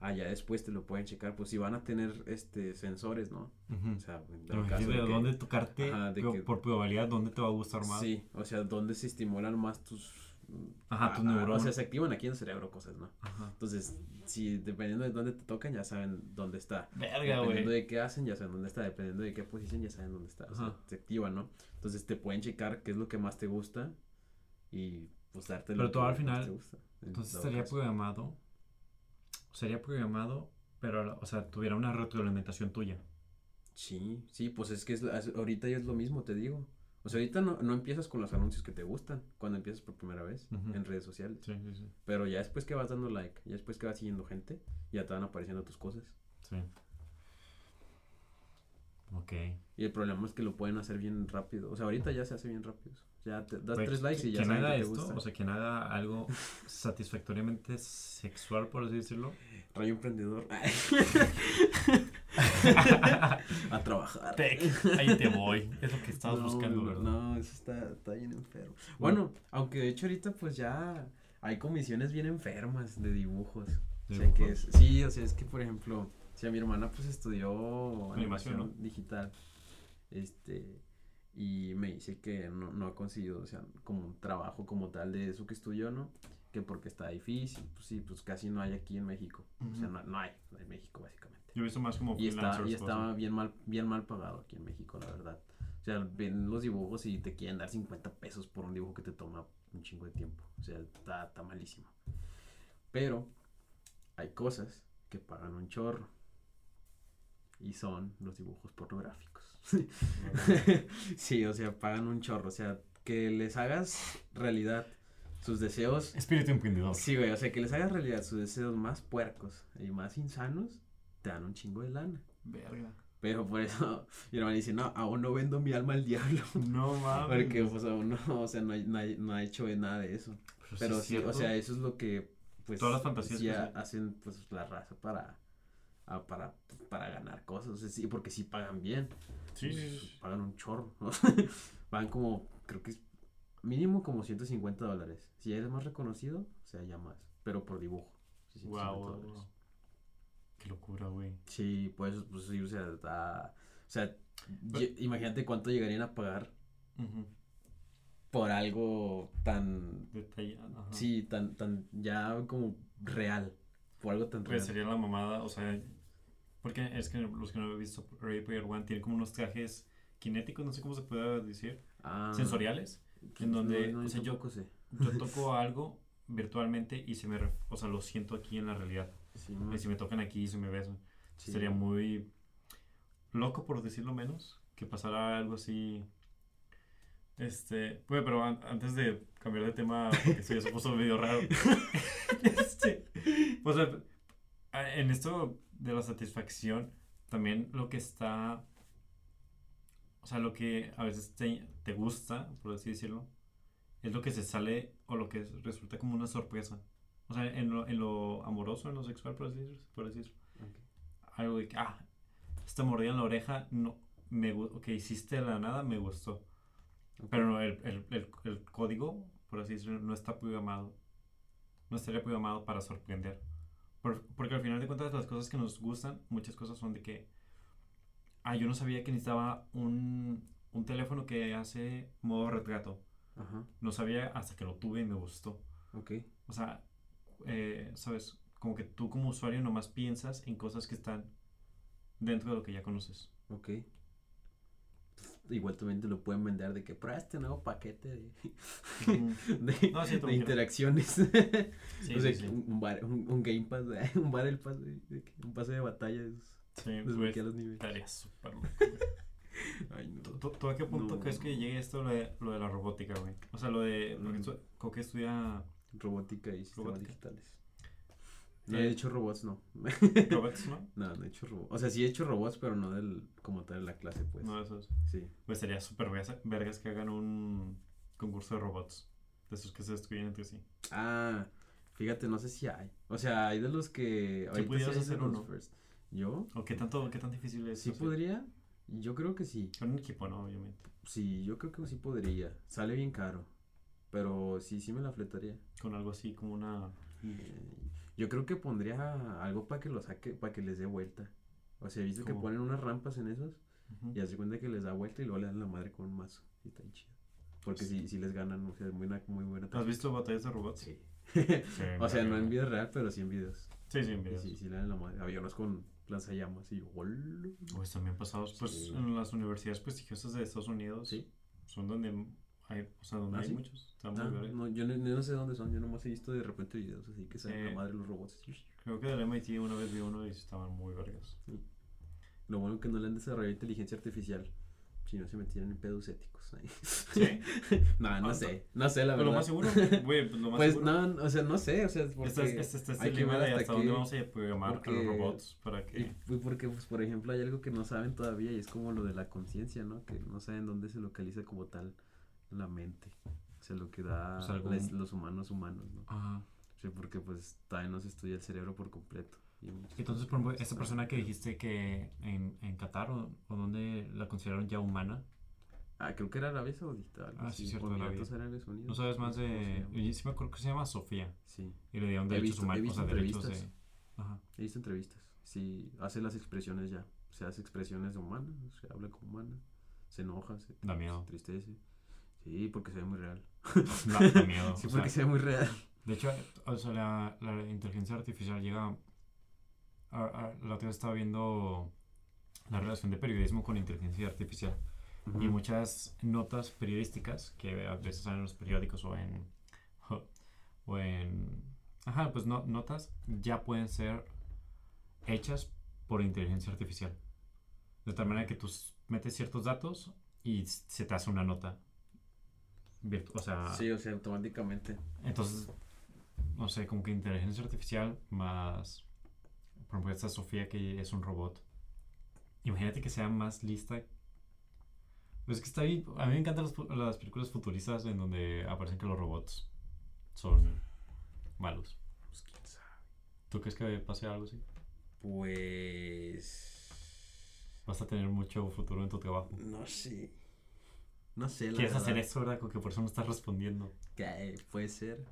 allá después te lo pueden checar. Pues si van a tener este sensores, ¿no? O sea, dado caso de de que- dónde tocarte Ajá, de pero que- por probabilidad, dónde te va a gustar más. Sí, o sea, dónde se estimulan más tus... Ajá, tus neuronas. O sea, se activan aquí en el cerebro cosas, ¿no? Ajá. Entonces, si dependiendo de dónde te tocan, ya saben dónde está. Verga, Dependiendo güey. de qué hacen, ya saben dónde está. Dependiendo de qué posición, ya saben dónde está. O sea, Ajá. se activan, ¿no? Entonces, te pueden checar qué es lo que más te gusta y pues darte Pero lo todo que al final, te gusta. en Entonces estaría caso. programado, sería programado, pero, o sea, tuviera una retroalimentación tuya. Sí, sí, pues es que es- ahorita ya es lo mismo, te digo. O sea, ahorita no, no empiezas con los anuncios que te gustan cuando empiezas por primera vez en redes sociales. Sí, sí, sí. Pero ya después que vas dando like, ya después que vas siguiendo gente, ya te van apareciendo tus cosas. Sí. Ok. Y el problema es que lo pueden hacer bien rápido. O sea, ahorita ya se hace bien rápido. Ya te das tres likes y ya saben haga que te esto, gusta. o sea, quien haga algo satisfactoriamente sexual, por así decirlo. Rayo emprendedor. a trabajar. Tec, ahí te voy. Es lo que estabas no, buscando, ¿verdad? No, eso está, está bien enfermo. Bueno, aunque de hecho ahorita pues ya hay comisiones bien enfermas de dibujos. O sea, que es, sí, o sea, es que por ejemplo, si a mi hermana pues estudió Animación, digital, este, y me dice que no, no ha conseguido, o sea, como un trabajo como tal de eso que estudió, ¿no? Que porque está difícil, pues sí, pues casi no hay aquí en México. O sea, no, no hay, no hay en México básicamente. Yo he visto más como Y está, freelancers, y cosas estaba bien mal, bien mal pagado aquí en México, la verdad. O sea, ven los dibujos y te quieren dar 50 pesos por un dibujo que te toma un chingo de tiempo. O sea, está, está malísimo. Pero hay cosas que pagan un chorro. Y son los dibujos pornográficos. sí, o sea, pagan un chorro. O sea, que les hagas realidad sus deseos Espíritu emprendedor. Sí, güey, o sea, que les hagas realidad sus deseos más puercos y más insanos, te dan un chingo de lana. Verga. Pero por eso mi hermana dice, no, aún no vendo mi alma al diablo. No mames. Porque pues aún no, o sea, no, ha hecho nada de eso. Pero, Pero sí, o sea, eso es lo que, pues, Todas las fantasías se- hacen, pues, la raza para, a- para, para ganar cosas. O sea, sí, porque sí pagan bien. Sí, Pues, sí, sí. Pagan un chorro. ¿no? Pagan como, creo que es mínimo como 150 dólares. Si eres más reconocido, o sea, ya más. Pero por dibujo. sí, 150 Wow, wow, dólares. wow. Qué locura, güey. Sí, pues, pues sí, o sea, está- o sea, ye- imagínate cuánto llegarían a pagar por algo tan, Detallado. ajá. sí, tan, tan, ya como real, por algo tan Pues real. sería la mamada, o sea, porque es que los que no he visto Ready Player One tienen como unos trajes kinéticos, no sé cómo se puede decir, Ah, sensoriales. pues, en donde, no, no, o sea, yo-. Yo toco algo virtualmente y se me, o sea, lo siento aquí en la realidad. Sí, Y si me tocan aquí y se me besan. sí. Sería muy loco, por decirlo menos, que pasara algo así. Este, pues, pero an- antes de cambiar de tema, porque eso puso medio raro. este, pues, en esto de la satisfacción, también lo que está, o sea, lo que a veces te, te gusta, por así decirlo, es lo que se sale o lo que resulta como una sorpresa. O sea, en lo, en lo amoroso, en lo sexual, por así decirlo. Por así decirlo. Algo de que, ah, esta mordida en la oreja, no, me, que hiciste de la nada, me gustó. Pero no, el, el, el, el código, por así decirlo, no está programado. No estaría programado para sorprender. Por- porque al final de cuentas, las cosas que nos gustan, muchas cosas son de que. Ah, yo no sabía que necesitaba un, un teléfono que hace modo retrato. Ajá, No sabía hasta que lo tuve y me gustó. ok. O sea, eh, ¿sabes? Como que tú como usuario nomás piensas en cosas que están dentro de lo que ya conoces. Ok. Igual también te lo pueden vender de que prueba este nuevo paquete de, de, No, sí, de interacciones. Sí, o sea, sí. Un, bar- un, un Game Pass, un Battle Pass, que un pase de batalla. es- pues, los niveles. estaría súper loco. Ay, no. ¿Tú, a qué punto No. crees que llegue esto lo de, lo de la robótica, güey? O sea, lo de... Porque Mm. tú, creo que estudia Robótica y sistemas Robótica. digitales. No he hecho robots, no. robots, ¿no? no, no he hecho robots. O sea, sí he hecho robots, pero no del como tal de la clase, pues. No, eso es. Sí. Pues sería súper vergas, que hagan un concurso de robots. De esos que se destruyen entre sí. Ah, fíjate, no sé si hay. O sea, hay de los que. ahorita pudieras hacer uno. first. ¿Yo? ¿O qué tanto, qué tan difícil es? ¿Sí hacer? podría? Yo creo que sí. Con un equipo, ¿no? Obviamente. Sí, yo creo que sí podría. Sale bien caro. Pero sí, sí me la fletaría. Con algo así como una... Eh, Yo creo que pondría algo para que lo saque, para que les dé vuelta. O sea, he visto que ¿Cómo? ponen unas rampas en esos y hace cuenta que les da vuelta y luego le dan la madre con un mazo. Y está chido. Porque si sí, les ganan, o sea, es muy, muy buena ¿Has visto batallas de robots? Sí. Sí, o sea, no en vida real, pero sí en videos. Sí, sí, en Y videos. sí, sí le dan la madre. Unos con lanzallamas y yo. Pues también pasados, pues Sí. en las universidades prestigiosas de Estados Unidos Sí. son donde hay, o sea, donde ¿Ah, hay sí? muchos. Están Ah, muy verga. no, yo no, yo no sé dónde son, yo nomás he visto de repente videos así que salen Sí. la madre los robots. Creo que del MIT una vez vi uno y estaban muy vergas. Lo bueno que no le han desarrollado inteligencia artificial. Si no se metieran en pedos éticos. ahí. ¿Sí? no, no Ah, sé. No sé, la Pero verdad. lo más seguro, güey, pues lo más Pues seguro. no, o sea, no sé, o sea, porque... Este es, este, este es hay que ver hasta hasta dónde vamos a programar a los porque- robots para que... y- y porque, pues, por ejemplo, hay algo que no saben todavía y es como lo de la conciencia, ¿no? Que no saben dónde se localiza como tal la mente. O sea, lo que da O sea, les- los humanos humanos, ¿no? Ajá. Sí, porque pues todavía no se estudia el cerebro por completo. y Entonces, por ejemplo, esta persona que dijiste que en, en Qatar o, o donde la consideraron ya humana, Ah, creo que era Arabia Saudita. algo Ah, así, sí, cierto, o Arabia. Unidos. no sabes más de... Yo sí me acuerdo que se llama Sofía Sí, y le dieron derechos visto- humanos, o sea, derechos de... entrevistas. Ajá. he visto entrevistas. Sí, hace las expresiones ya. Se hace expresiones humanas, se habla como humana. Se enoja, se, Da miedo. se entristece. Sí, porque se ve muy real. Da, da miedo. Sí, sea, porque se ve muy real. De hecho, o sea, la, la inteligencia artificial llega... A, a- la otra vez estaba viendo la relación de periodismo con inteligencia artificial y muchas notas periodísticas que a veces salen en los periódicos o en... o en... Ajá, pues no, notas ya pueden ser hechas por inteligencia artificial. De tal manera que tú metes ciertos datos y se te hace una nota. O sea, Sí, o sea, automáticamente. entonces, no sé, como que inteligencia artificial más, por ejemplo, esta Sofía que es un robot. Imagínate que sea más lista. Pues es que está bien, a mí me encantan las, las películas futuristas en donde aparecen que los robots son malos. Pues quién sabe. ¿Tú crees que pase algo así? Pues. Vas a tener mucho futuro en tu trabajo. No sé. No sé, la ¿Quieres hacer esto, verdad? Con que por eso no estás respondiendo. Que puede ser.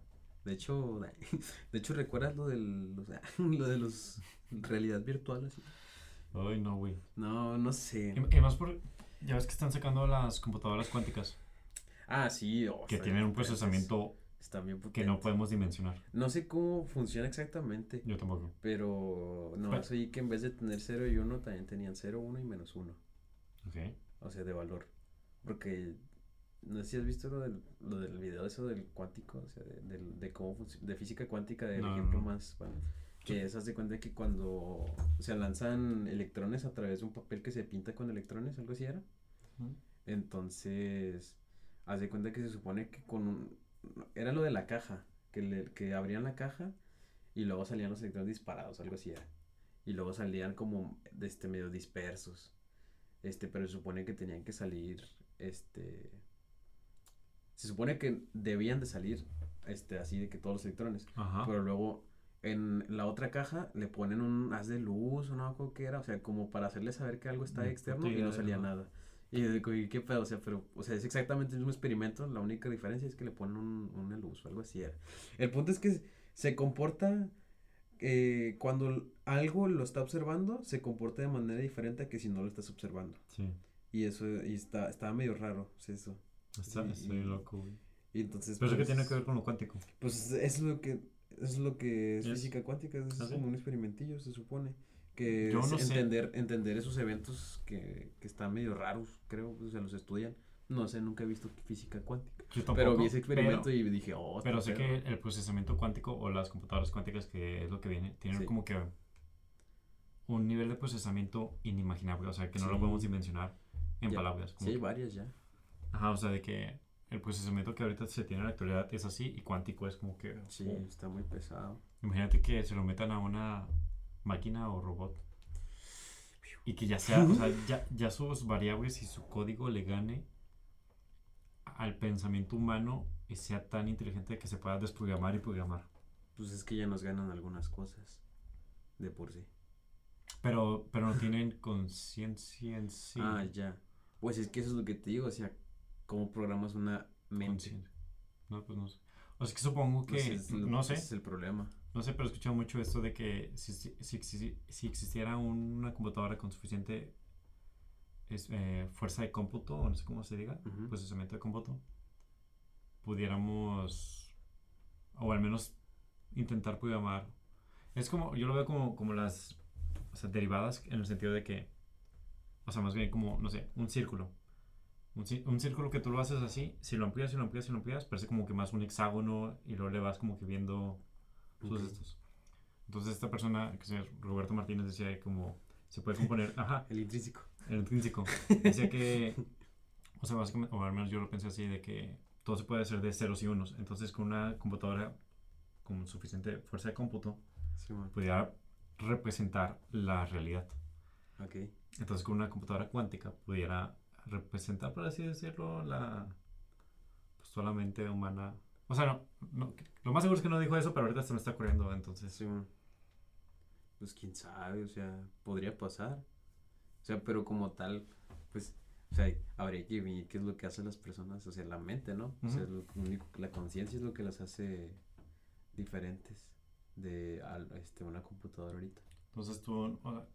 De hecho, de hecho, ¿recuerdas lo del, o sea, lo de los realidad virtual? Ay, no, güey. No, no sé. Y, y más por... Ya ves que están sacando las computadoras cuánticas Ah, sí, oh, que tienen un procesamiento bien que no podemos dimensionar. No sé cómo funciona exactamente, Yo tampoco. pero no, eso oí que en vez de tener 0 y 1 también tenían 0, 1 y menos 1, Ok. o sea, de valor. Porque no sé si has visto lo del, lo del video eso del cuántico, o sea, de, del- de cómo func- de física cuántica, del No, ejemplo no. más, bueno, que es, haz de cuenta que cuando, o sea, lanzan electrones a través de un papel que se pinta con electrones, algo así era. Ujú. Entonces, haz de cuenta que se supone que con un... Era lo de la caja, que, le- que abrían la caja y luego salían los electrones disparados, algo así era. y luego salían como de este medio dispersos. Este, pero se supone que tenían que salir, este, se supone que debían de salir, este, así de que todos los electrones, Ajá. pero luego en la otra caja le ponen un haz de luz o no acuerdo qué era, o sea, como para hacerle saber que algo está Ni externo y no salía nada. Y yo digo, ¿y qué pedo? O sea, pero, o sea, es exactamente el mismo experimento, la única diferencia es que le ponen un, una luz o algo así. era. El punto es que se comporta, eh, cuando algo lo está observando, se comporta de manera diferente a que si no lo estás observando. Sí. Y eso, y está, está medio raro, es eso. Está, Sí, estoy y- loco, güey. Y entonces, Pero eso que pues, tiene que ver con lo cuántico. Pues es lo que, es lo que es, Es- física cuántica, es ¿Ah, sí? como un experimentillo, se supone. Que Yo es no sé. entender, entender esos eventos que, que están medio raros, creo, o sea, los estudian. No sé, nunca he visto física cuántica. Yo pero tampoco, vi ese experimento pero- y dije, oh, Pero sé que el procesamiento cuántico o las computadoras cuánticas, que es lo que viene, tienen Sí. como que un nivel de procesamiento inimaginable, o sea, que no lo podemos dimensionar en Ya. palabras. como Sí, que- varias ya. Ajá, o sea, de que el procesamiento que ahorita se tiene en la actualidad es así y cuántico es como que... Sí, oh, está muy pesado. Imagínate que se lo metan a una máquina o robot y que ya sea, o sea, ya, ya sus variables y su código le gane al pensamiento humano y sea tan inteligente que se pueda desprogramar y programar. Pues es que ya nos ganan algunas cosas de por sí. Pero, pero no tienen conciencia en sí. Ah, ya. Pues es que eso es lo que te digo, o sea, cómo programas una mente. No, pues no sé. O sea, que supongo que, es no sé, es el problema. no sé, pero he escuchado mucho esto de que si, si, si, si existiera una computadora con suficiente es, eh, fuerza de cómputo, o no sé cómo se diga, Ujú. procesamiento de cómputo, pudiéramos, o al menos intentar programar. Es como, yo lo veo como, como las o sea, derivadas en el sentido de que, o sea, más bien como, no sé, un círculo. Un, un círculo que tú lo haces así, si lo amplías, si lo amplías, si lo amplías, parece como que más un hexágono y luego le vas como que viendo sus Ok. estos. Entonces esta persona, que se Roberto Martínez, decía como, se puede componer, ajá, El intrínseco. el intrínseco. Decía que, o sea, básicamente, o al menos yo lo pensé así, de que todo se puede hacer de ceros y unos. Entonces, con una computadora con suficiente fuerza de cómputo, Sí, pudiera representar la realidad. Ok. Entonces, con una computadora cuántica, pudiera representar, por así decirlo, la, pues, toda la mente humana. O sea, no, no, lo más seguro es que no dijo eso, pero ahorita se me está ocurriendo, entonces. Sí. Pues quién sabe, o sea, podría pasar. O sea, pero como tal, pues, o sea, habría que ver qué es lo que hacen las personas, o sea, la mente, ¿no? O sea, lo único, la conciencia es lo que las hace diferentes de al- este, una computadora ahorita. Entonces tú, o sea,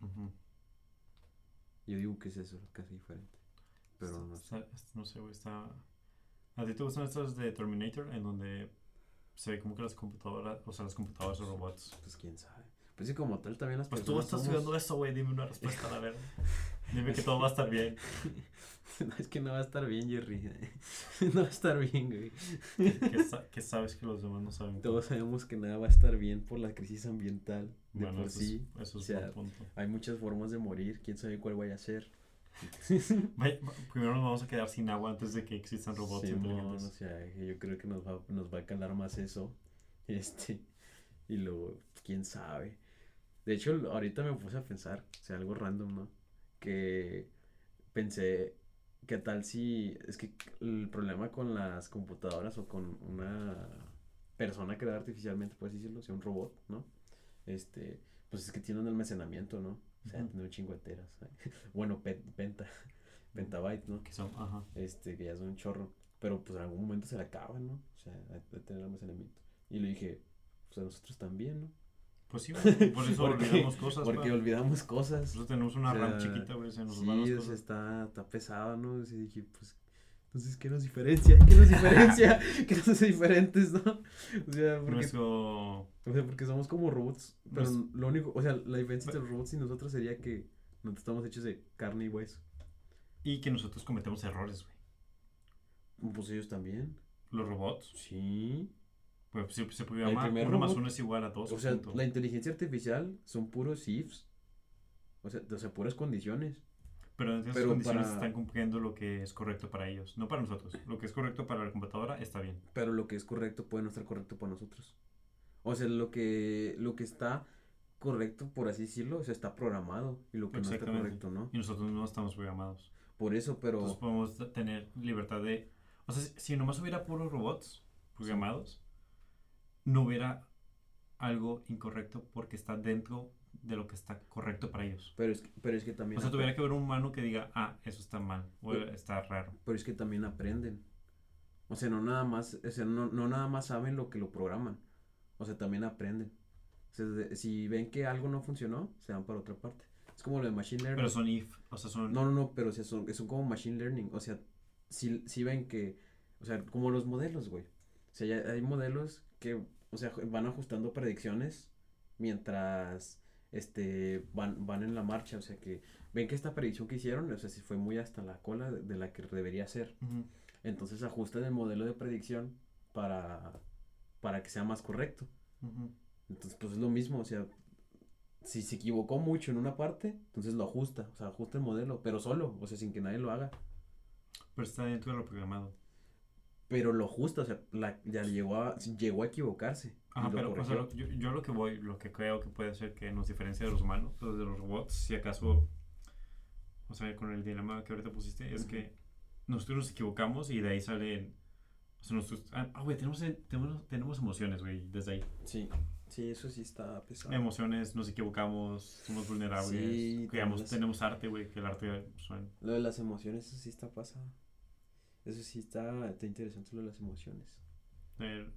ujú. Yo digo que es eso hace diferente. Pero no sé. Está- está- no sé, güey, está... ¿A ti te gustan estos de Terminator en donde se ve como que las computadoras, o sea, las computadoras o robots? Pues quién sabe. Pues sí, como tal, también las Pues tú personas. estás somos- estudiando eso, güey, dime una respuesta, a ver. Dime que todo va a estar bien. no, es que no va a estar bien, Jerry. no va a estar bien, güey. Que, sa- que sabes que los demás no saben. Todos sabemos que nada va a estar bien por la crisis ambiental. De Bueno, por eso sí. es, eso o es sea, buen punto. Hay muchas formas de morir. Quién sabe cuál vaya a ser. Primero nos vamos a quedar sin agua antes de que existan robots Simón, inteligentes. o sea, yo creo que nos va, nos va a calar más eso. Este. Y luego, quién sabe. De hecho, ahorita me puse a pensar, o sea, algo random, ¿no? Que pensé, ¿qué tal si... Es que el problema con las computadoras o con una persona creada artificialmente, así decirlo, o sea, un robot, ¿no? Este, pues es que tiene un almacenamiento, ¿no? O sea, Ujú. tiene un chingo de teras. Bueno, pen- penta, pentabyte, ¿no? Que son, ajá. este, que ya es un chorro, pero pues en algún momento se le acaba, ¿no? O sea, que tener almacenamiento. Y le dije, pues a nosotros también, ¿no? Pues sí, por eso Porque- olvidamos cosas. Porque olvidamos cosas. Nosotros tenemos una o sea, RAM chiquita, güey, se nos sí, van las o sea, cosas. está, está pesado, ¿no? Y dije, pues, entonces, ¿qué nos diferencia? ¿Qué nos diferencia? ¿Qué nos hace diferentes, no? O sea, porque, Nuestro... o sea, porque somos como robots, pero lo único, o sea, la diferencia entre los robots y nosotros sería que nosotros estamos hechos de carne y hueso. Y que nosotros cometemos errores, güey. Pues ellos también. Los robots, Sí. pues se, se puede llamar uno más uno es igual a dos. O sea, punto. la inteligencia artificial son puros ifs. O sea, o sea, puras condiciones. Pero en esas pero condiciones para- están cumpliendo lo que es correcto para ellos, no para nosotros. Lo que es correcto para la computadora está bien. Pero lo que es correcto puede no estar correcto para nosotros. O sea, lo que, lo que está correcto, por así decirlo, o sea, está programado y lo que no está correcto, ¿no? Y nosotros no estamos programados. Por eso, pero Entonces podemos tener libertad de... O sea, si, si nomás hubiera puros robots programados, no hubiera algo incorrecto porque está dentro de lo que está correcto para ellos. pero es que, pero es que también O sea, tuviera que haber un humano que diga, ah, eso está mal, o Pero- está raro. pero es que también aprenden. O sea, no nada más, o sea, no, no nada más saben lo que lo programan. O sea, también aprenden. O sea, de- si ven que algo no funcionó, se van para otra parte. Es como lo de machine learning. Pero son if, o sea, son... No, no, no, pero o sea, son, son como machine learning. O sea, si, si ven que, o sea, como los modelos, güey. O sea, ya hay modelos que, o sea, van ajustando predicciones mientras, este, van, van en la marcha. O sea, que ven que esta predicción que hicieron, o sea, si fue muy hasta la cola de, de la que debería ser. Entonces ajustan el modelo de predicción para, para que sea más correcto. Entonces, pues es lo mismo, o sea, si se equivocó mucho en una parte, entonces lo ajusta, o sea, ajusta el modelo, pero solo, o sea, sin que nadie lo haga. Pero está dentro de lo programado. Pero lo ajusta, o sea, la, ya llegó a, llegó a equivocarse. Ajá, pero o sea, lo- yo, yo lo que voy, lo que creo que puede ser que nos diferencia de los humanos, o de los robots, si acaso, o sea, con el dilema que ahorita pusiste, es que nosotros nos equivocamos y de ahí salen, o sea, nosotros, ah, ah, güey, tenemos, tenemos, tenemos emociones, güey, desde ahí. Sí, sí, eso sí está pesado. Emociones, nos equivocamos, somos vulnerables, Sí, creamos, tenemos- tenemos arte, güey, que el arte son... Lo de las emociones, eso sí está pasado. Eso sí está, está interesante lo de las emociones.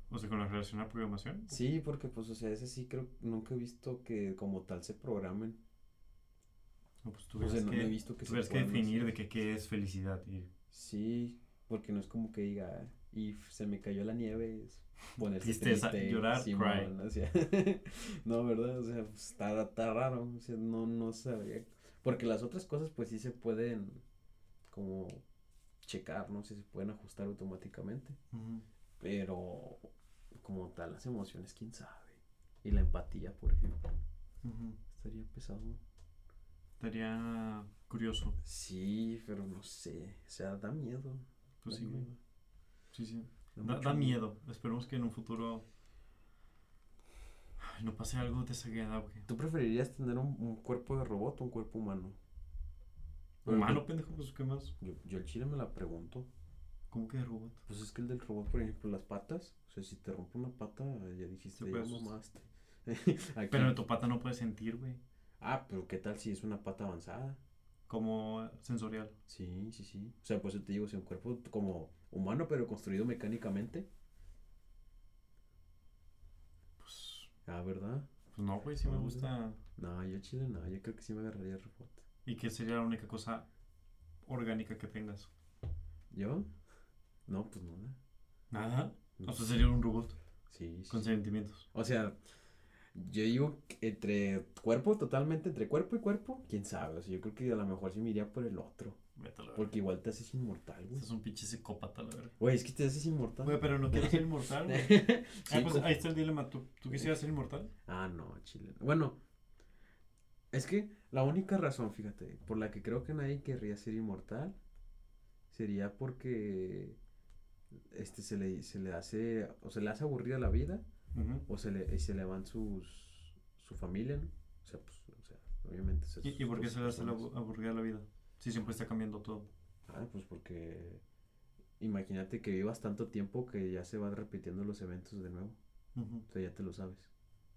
O sea, con la relación a programación. Sí, porque pues, o sea, ese sí creo, nunca he visto que como tal se programen. No, pues tú O sea, no- que, no he visto que tú ves que definir hacer. de que qué es felicidad y Sí, porque no es como que diga, y se me cayó la nieve, es ponerse Tristeza, triste, llorar, Simón", o sea, no, ¿verdad? O sea, pues, está, está raro, o sea, no, no sabría, porque las otras cosas pues sí se pueden como checar, ¿no? Si se pueden ajustar automáticamente, Ujú. Pero como tal las emociones, quién sabe, y la empatía, por ejemplo, estaría pesado. Estaría curioso. Sí, pero no sé, o sea, da miedo. Pues da sí, miedo, Sí, sí. da Da, mucho da miedo. Esperemos que en un futuro ay, no pase algo desagradable. ¿Tú preferirías tener un, un cuerpo de robot o un cuerpo humano? Humano, pendejo, pues qué más. Yo, yo el chile me la pregunto. ¿Cómo que de robot? Pues es que el del robot, por ejemplo, las patas. O sea, si te rompe una pata, ya dijiste, Sí, ya pues. mamaste. Pero en tu pata no puedes sentir, güey. Ah, pero ¿qué tal si es una pata avanzada? Como sensorial. Sí, sí, sí. O sea, pues te digo, si un cuerpo como humano, pero construido mecánicamente. Pues, Ah, ¿verdad? pues no, güey, sí me Ah, gusta. No, yo chile no. Yo creo que sí me agarraría el robot. ¿Y qué sería la única cosa orgánica que tengas? ¿Yo? No, pues nada. Nada. No. O sea, sería un robot Sí, sí. con sentimientos. O sea, yo digo entre cuerpo, totalmente entre cuerpo y cuerpo, quién sabe. O sea, yo creo que a lo mejor sí me iría por el otro. Vete a la verga. Porque igual te haces inmortal, güey. Estás un pinche psicópata, la verdad. Güey, es que te haces inmortal. Güey, pero no quieres ser inmortal, güey. Sí, ah, pues ahí está el dilema. ¿Tú, ¿Tú quisieras ser inmortal? Ah, no, chile. Bueno, es que la única razón, fíjate, por la que creo que nadie querría ser inmortal sería porque este se le, se le hace o se le hace aburrida la vida o se le, y se le van sus su familia, ¿no? O sea, pues, o sea, obviamente se- ¿Y, y por qué se le hace la aburrida la vida? Si siempre está cambiando todo. Ah, pues porque imagínate que vivas tanto tiempo que ya se van repitiendo los eventos de nuevo. O sea, ya te lo sabes.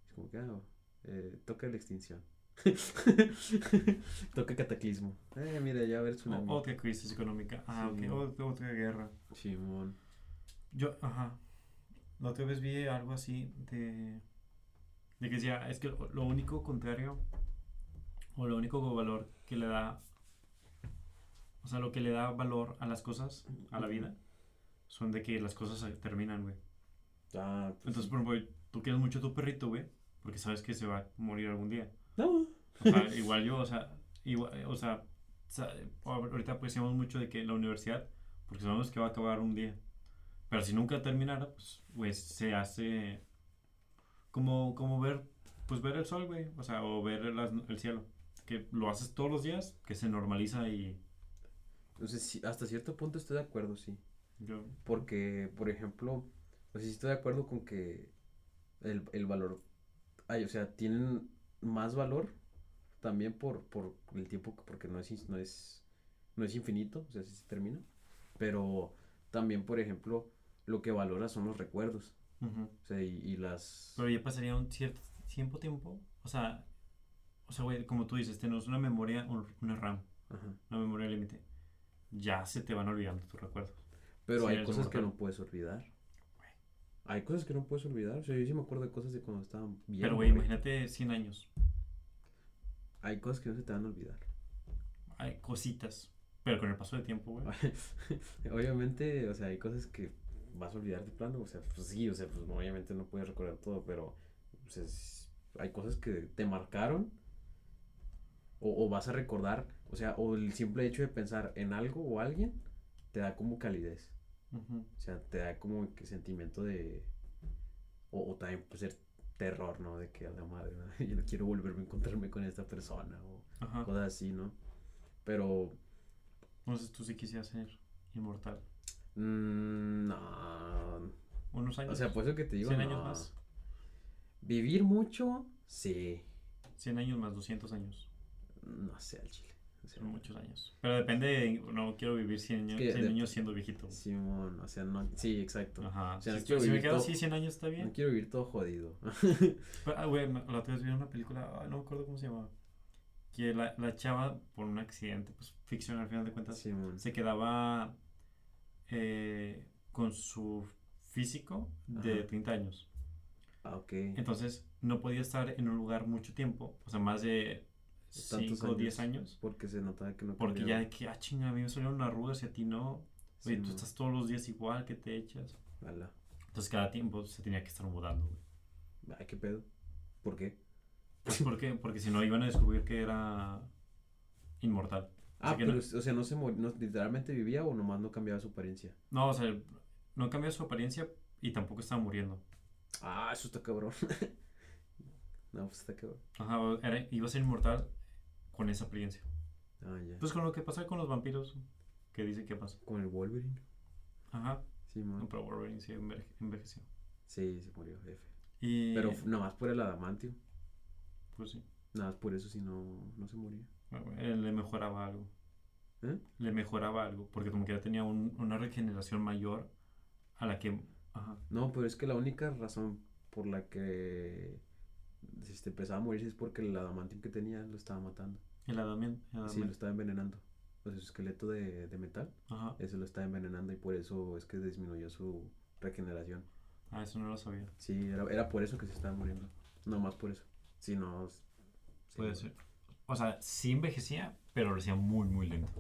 Es como que, ah, eh, toca la extinción. toca cataclismo. Eh, mira, ya a O- otra crisis económica. Ah, Sí. ok. Otra, otra guerra. Simón. Yo, ajá. La otra vez vi algo así de. De que decía, es que lo, único contrario. O lo único valor que le da. O sea, lo que le da valor a las cosas, a la vida, son de que las cosas terminan, güey. Ah, pues Entonces, por ejemplo, tú quieres mucho a tu perrito, güey, porque sabes que se va a morir algún día. No. O sea, igual yo, o sea, igual, o sea, ahorita apreciamos mucho de que la universidad, porque sabemos que va a acabar un día. Pero si nunca terminara, pues, pues se hace como, como ver, pues ver el sol, güey, o sea, o ver el cielo. Que lo haces todos los días, que se normaliza y Entonces, sí, hasta cierto punto estoy de acuerdo, sí. yo, Porque, por ejemplo, pues sí estoy de acuerdo con que el, el valor, ay, o sea, tienen más valor también por, por el tiempo, porque no es, no es, no es infinito, o sea, si se termina, pero también, por ejemplo, lo que valora son los recuerdos, o sea, y, y las... Pero ya pasaría un cierto tiempo, tiempo. O sea, o sea, güey, como tú dices, tenemos una memoria, un- una RAM, una memoria límite. Ya se te van olvidando tus recuerdos. Pero Sí, hay cosas que no puedes olvidar. Hay cosas que no puedes olvidar, o sea, yo sí me acuerdo de cosas de cuando estaba bien. Pero, güey, imagínate 100 años. Hay cosas que no se te van a olvidar. Hay cositas. Pero con el paso del tiempo, güey. Obviamente, o sea, hay cosas que vas a olvidar de plano, o sea, pues sí, o sea, pues obviamente no puedes recordar todo, pero sea, es- hay cosas que te marcaron o, o vas a recordar, o sea, o el simple hecho de pensar en algo o alguien te da como calidez, Ujú. o sea, te da como que sentimiento de, o, o también puede ser terror, ¿no? De que a la madre, ¿no? yo no quiero volverme a encontrarme con esta persona o Ajá. cosas así, ¿no? Pero Entonces tú sí quisieras ser inmortal. Mm, no. Unos años. O sea, por eso que te digo, 100 años no. más. Vivir mucho, sí. 100 años más 200 años. No sé, al chile. Son muchos años. Pero depende de, no quiero vivir 100 años, que 100 de- años siendo viejito. Simón, o sea, no. Sí, exacto. Ajá. O sea, no si, quiero si me quedo todo- así 100 años está bien. No quiero vivir todo jodido. Pero, ah, güey, la otra vez vi una película, ay, no me acuerdo cómo se llamaba. Que la, la chava, por un accidente, pues ficción al final de cuentas, Simón. se quedaba eh, con su físico de Ajá. 30 años. Ah, ok. Entonces no podía estar en un lugar mucho tiempo, o sea, más de Tantos 5 o 10 años. Porque se notaba que no Porque ya de que, ah, chinga, a mí me salieron arrugas y a ti no. Oye, tú estás todos los días igual que te echas. Ala. Entonces cada tiempo se tenía que estar mudando, güey. Ay, qué pedo. ¿Por qué? Pues, ¿Por qué? Porque si no iban a descubrir que era inmortal. Ah, pero, no- o sea, no se no, literalmente vivía o nomás no cambiaba su apariencia. No, o sea, no cambió su apariencia y tampoco estaba muriendo. Ah, eso está cabrón. no, pues está cabrón. Ajá, era- iba a ser inmortal con esa apariencia. Ah, ya. Pues con lo que pasa con los vampiros, que dice que pasa. Con el Wolverine. Ajá, Simón. no, pero Wolverine sí enveje- envejeció. Sí, se murió, F. Y, Pero nada más por el adamantium. pues sí, Nada más por eso si no, no se moría. Él le mejoraba algo. ¿Eh? Le mejoraba algo, porque como que ya tenía un- una regeneración mayor a la que... Ajá, No, pero es que la única razón por la que este, empezaba a morirse es porque el adamantium que tenía lo estaba matando. el el Sí, lo estaba envenenando. O sea, su esqueleto de, de metal, Ajá, ese lo estaba envenenando y por eso es que disminuyó su regeneración. ah, eso no lo sabía. Sí, era, era por eso que se estaba muriendo. No más por eso. Si no. Puede no. ser. O sea, sí envejecía, pero lo hacía muy, muy lento.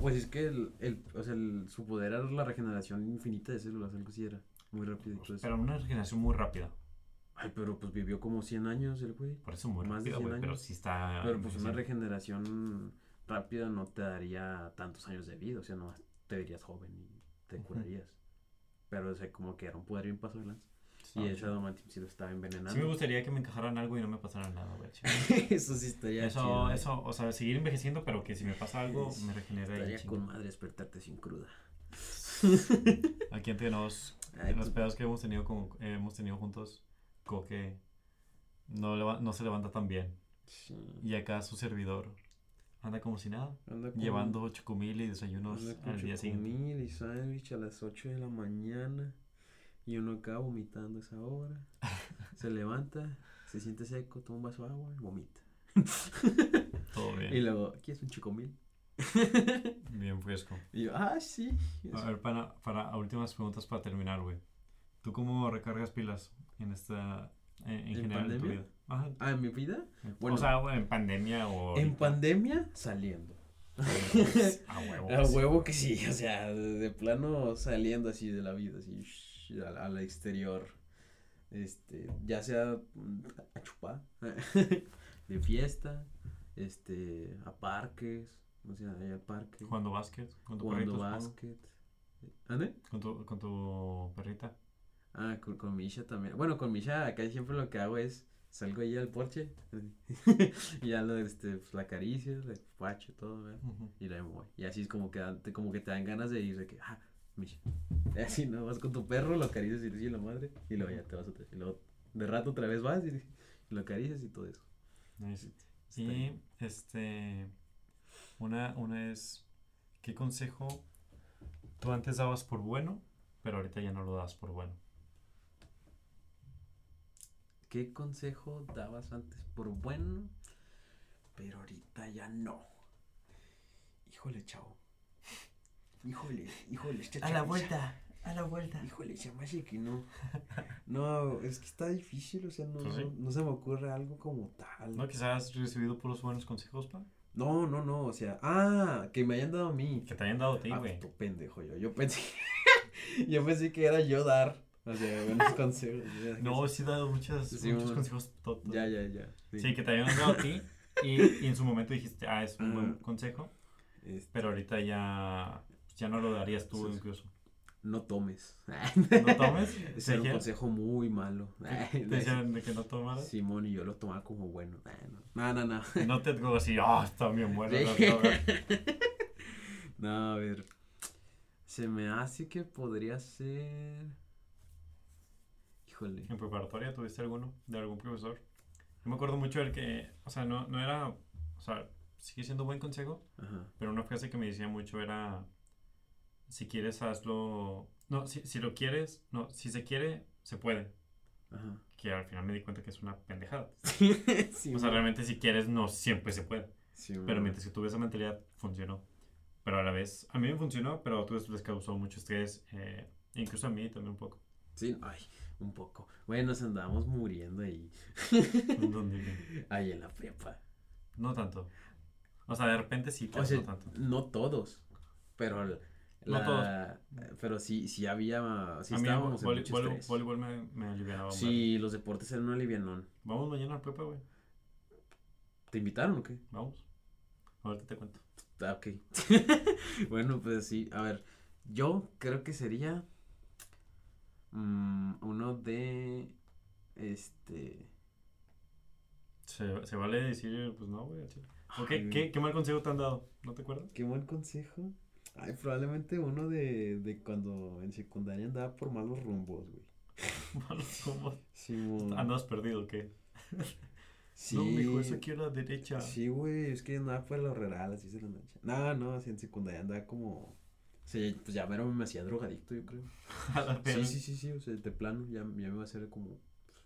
Pues es que el, el, o sea, el- su poder era la regeneración infinita de células, algo así era. Muy rápido y todo eso. Pero una regeneración muy rápida. Ay, pero pues vivió como 100 años el güey. Por eso muy Más de rápida, 100 güey. Pero años. sí está. Pero pues una regeneración rápida no te daría tantos años de vida, o sea, no te verías joven y te curarías. Pero, o sea, como que era un poder bien paso de lanza. Y sí. ese adamantium sí lo estaba envenenando. Sí me gustaría que me encajaran algo y no me pasara nada, güey. eso sí estaría Eso, chido. ¿eh? eso, o sea, seguir envejeciendo, pero que si me pasa algo, Es- me regenera y Estaría chinga. con madre despertarte sin cruda. Aquí entre nos, Ay, en los pues- pedos que hemos tenido, con, eh, hemos tenido juntos, como que no, no se levanta tan bien. Sí. Y acá su servidor anda como si nada, Anda con- llevando chocomil y desayunos anda con al día siguiente. y sándwich a las 8 de la mañana. Y uno acá vomitando esa hora. se levanta, se siente seco, toma un vaso de agua y vomita. Todo bien. Y luego, ¿aquí es un chocomil? Bien fresco. Y yo, ah, sí. A ver, para, para últimas preguntas para terminar, güey. ¿Tú cómo recargas pilas en esta, en, en ¿En general en tu vida? Ajá. Ah, en mi vida. Bueno. o sea, en pandemia o... En pandemia, saliendo. A huevo. A huevo que sí, o sea, de, plano saliendo así de la vida, así, al, al exterior. Este, ya sea mm, a chupar, de fiesta, este, a parques, o sea, ahí al parque, Jugando básquet con tu jugando básquet. ¿Ande? Con tu, con tu perrita. Ah, con, con Misha también. Bueno, con Misha acá siempre lo que hago es salgo ahí al porche y ya lo, este, pues, la acaricio, la pacho, todo, ¿verdad? Y me voy. Y así es como que, como que te dan ganas de ir, de que, ah, Así, ¿no? Vas con tu perro, lo acaricias y le dices la madre, y luego ya te vas otra vez. Y luego, de rato otra vez vas y, Lo acaricias y todo eso. Nice. Y este. Una, una es. ¿Qué consejo tú antes dabas por bueno, pero ahorita ya no lo das por bueno? ¿Qué consejo dabas antes por bueno? Pero ahorita ya no. Híjole, chavo. Híjole, híjole, esta chaviza. a la vuelta. Híjole, se me hace que no. No, es que está difícil, o sea, no, Pues sí. no, no se me ocurre algo como tal. ¿No? Quizás has recibido puros buenos consejos, pa. No, no, no, o sea, ah, que me hayan dado a mí. Que te hayan dado a ti, Ah, güey. tú pendejo yo. Yo pensé, yo pensé que era yo dar, o sea, buenos consejos. no, sí he dado muchas, Sí, muchos bueno. consejos tontos. Ya, ya, ya. Sí, que te hayan dado a ti y, y en su momento dijiste, ah, es un buen consejo, Este, pero ahorita ya, ya no lo darías tú Sí, incluso. no tomes. ¿No tomes? Ese era un consejo muy malo. ¿Te decían de que no tomaras? Simón y yo lo tomaba como bueno. No, no, no. Y no te digo así, ah, está bien bueno. Sí. las drogas". No, a ver. Se me hace que podría ser. Híjole. ¿En preparatoria tuviste alguno de algún profesor? Yo me acuerdo mucho del que, o sea, no, no era, o sea, sigue siendo buen consejo, Ajá. pero una frase que me decía mucho era, si quieres hazlo, no, si, si lo quieres, no, si se quiere, se puede. Ajá. Que al final me di cuenta que es una pendejada. sí, O sea, realmente si quieres, no siempre se puede. sí, Pero mientras que tuve esa mentalidad, funcionó. Pero a la vez, a mí me funcionó, pero a otros les causó mucho estrés, eh, incluso a mí también un poco. Sí, ay, un poco. Bueno, nos andábamos muriendo ahí. Donde- Ahí en la prepa. no tanto. O sea, de repente sí, pero O sea, no tanto. no todos. Pero. No la- Pero sí, sí había. Sí a mí estábamos en mucho voli- estrés. voleibol me, me alivianaba. Sí, los deportes eran un alivianón. Vamos mañana al prepa, güey. ¿Te invitaron o qué? Vamos. Ahorita te cuento. Ah, ok. bueno, pues sí. A ver, yo creo que sería mm, uno de este. Se, se vale decir, pues no, güey. al chile. ¿O Ay, qué, qué, qué mal consejo te han dado? ¿No te acuerdas? Qué buen consejo. Ay, probablemente uno de, de cuando en secundaria andaba por malos rumbos, güey. Malos humos. Simón. ¿Andas perdido qué? Sí. No, mijo, eso aquí a la derecha. Sí, güey, es que andaba por la rural, así se la noche. No, no, así en secundaria andaba como. Sí, pues ya mero me hacía drogadicto, yo creo. A la Sí, sí, sí, sí, o sea, de plano, ya, ya me iba a hacer como.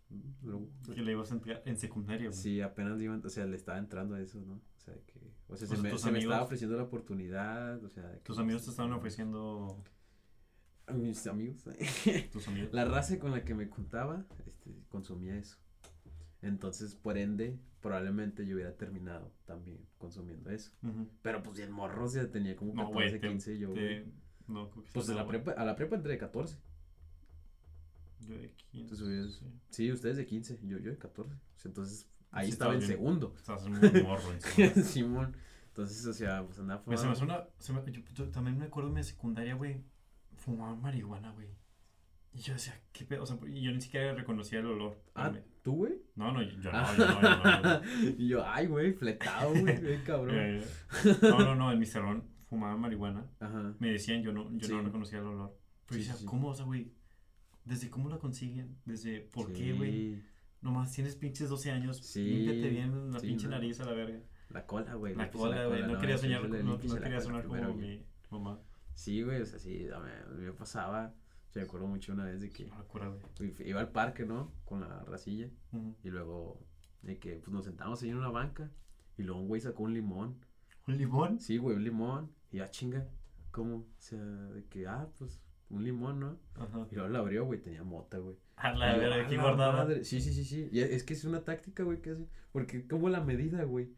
pues, drogo. Que le ibas a entrar en secundaria, güey. Sí, apenas iba, o sea, le estaba entrando a eso, ¿no? O sea, que. O sea, O se, me, se me estaba ofreciendo la oportunidad, o sea. Tus amigos te estaban ofreciendo. A Mis amigos. Tus amigos. La raza con la que me contaba, este, consumía eso. Entonces, por ende, probablemente yo hubiera terminado también consumiendo eso. Ujú. Pero pues bien morro, o sea, tenía como No, 14, güey, te- 15 yo. te-. No, Pues a la, no, prepa, a la prepa entré de 14. Yo de 15. Entonces, sí. Sí, ustedes de 15, yo, yo de 14. O sea, Entonces, ahí Sí, estaba en segundo. Estás muy morro encima. Simón. Entonces, o sea, pues andaba Güey, se me fumando. una. se me- yo, yo también me acuerdo en mi secundaria, güey. Fumaba marihuana, güey. Y yo decía, ¿qué pedo? O sea, yo ni siquiera reconocía el olor. Ah, Me- ¿tú, güey? No, no, yo no, yo no, yo no. yo no. y yo, ay, güey, fletado, güey, cabrón. No, no, no, en mi salón fumaba marihuana. Ajá. Me decían, yo no, yo Sí. no reconocía el olor. Pero Sí, yo decía. ¿cómo, o sea, güey? ¿Desde cómo la consiguen? ¿Desde por qué, güey? Nomás tienes pinches 12 años. Sí, Límpiate bien la sí, pinche no. nariz a la verga. La cola, güey. La límpiese cola, güey. No quería soñar, no, no la quería sonar primero, como güey. mi mamá. Sí, güey, o sea, sí, a mí, me pasaba. Yo me acuerdo mucho una vez de que No güey. fui- iba al parque, ¿no? Con la racilla. Ujú. Y luego, de que pues nos sentamos ahí en una banca. Y luego un güey sacó un limón. ¿Un limón? Sí, güey, un limón. Y ya chinga. ¿Cómo? O sea, de que, ah, pues, un limón, ¿no? Ajá. Y luego lo abrió, güey, tenía mota, güey. A la verga, "A aquí guardada. madre". Sí, sí, sí, sí. Y es que es una táctica, güey, que hacen. Porque como la medida, güey.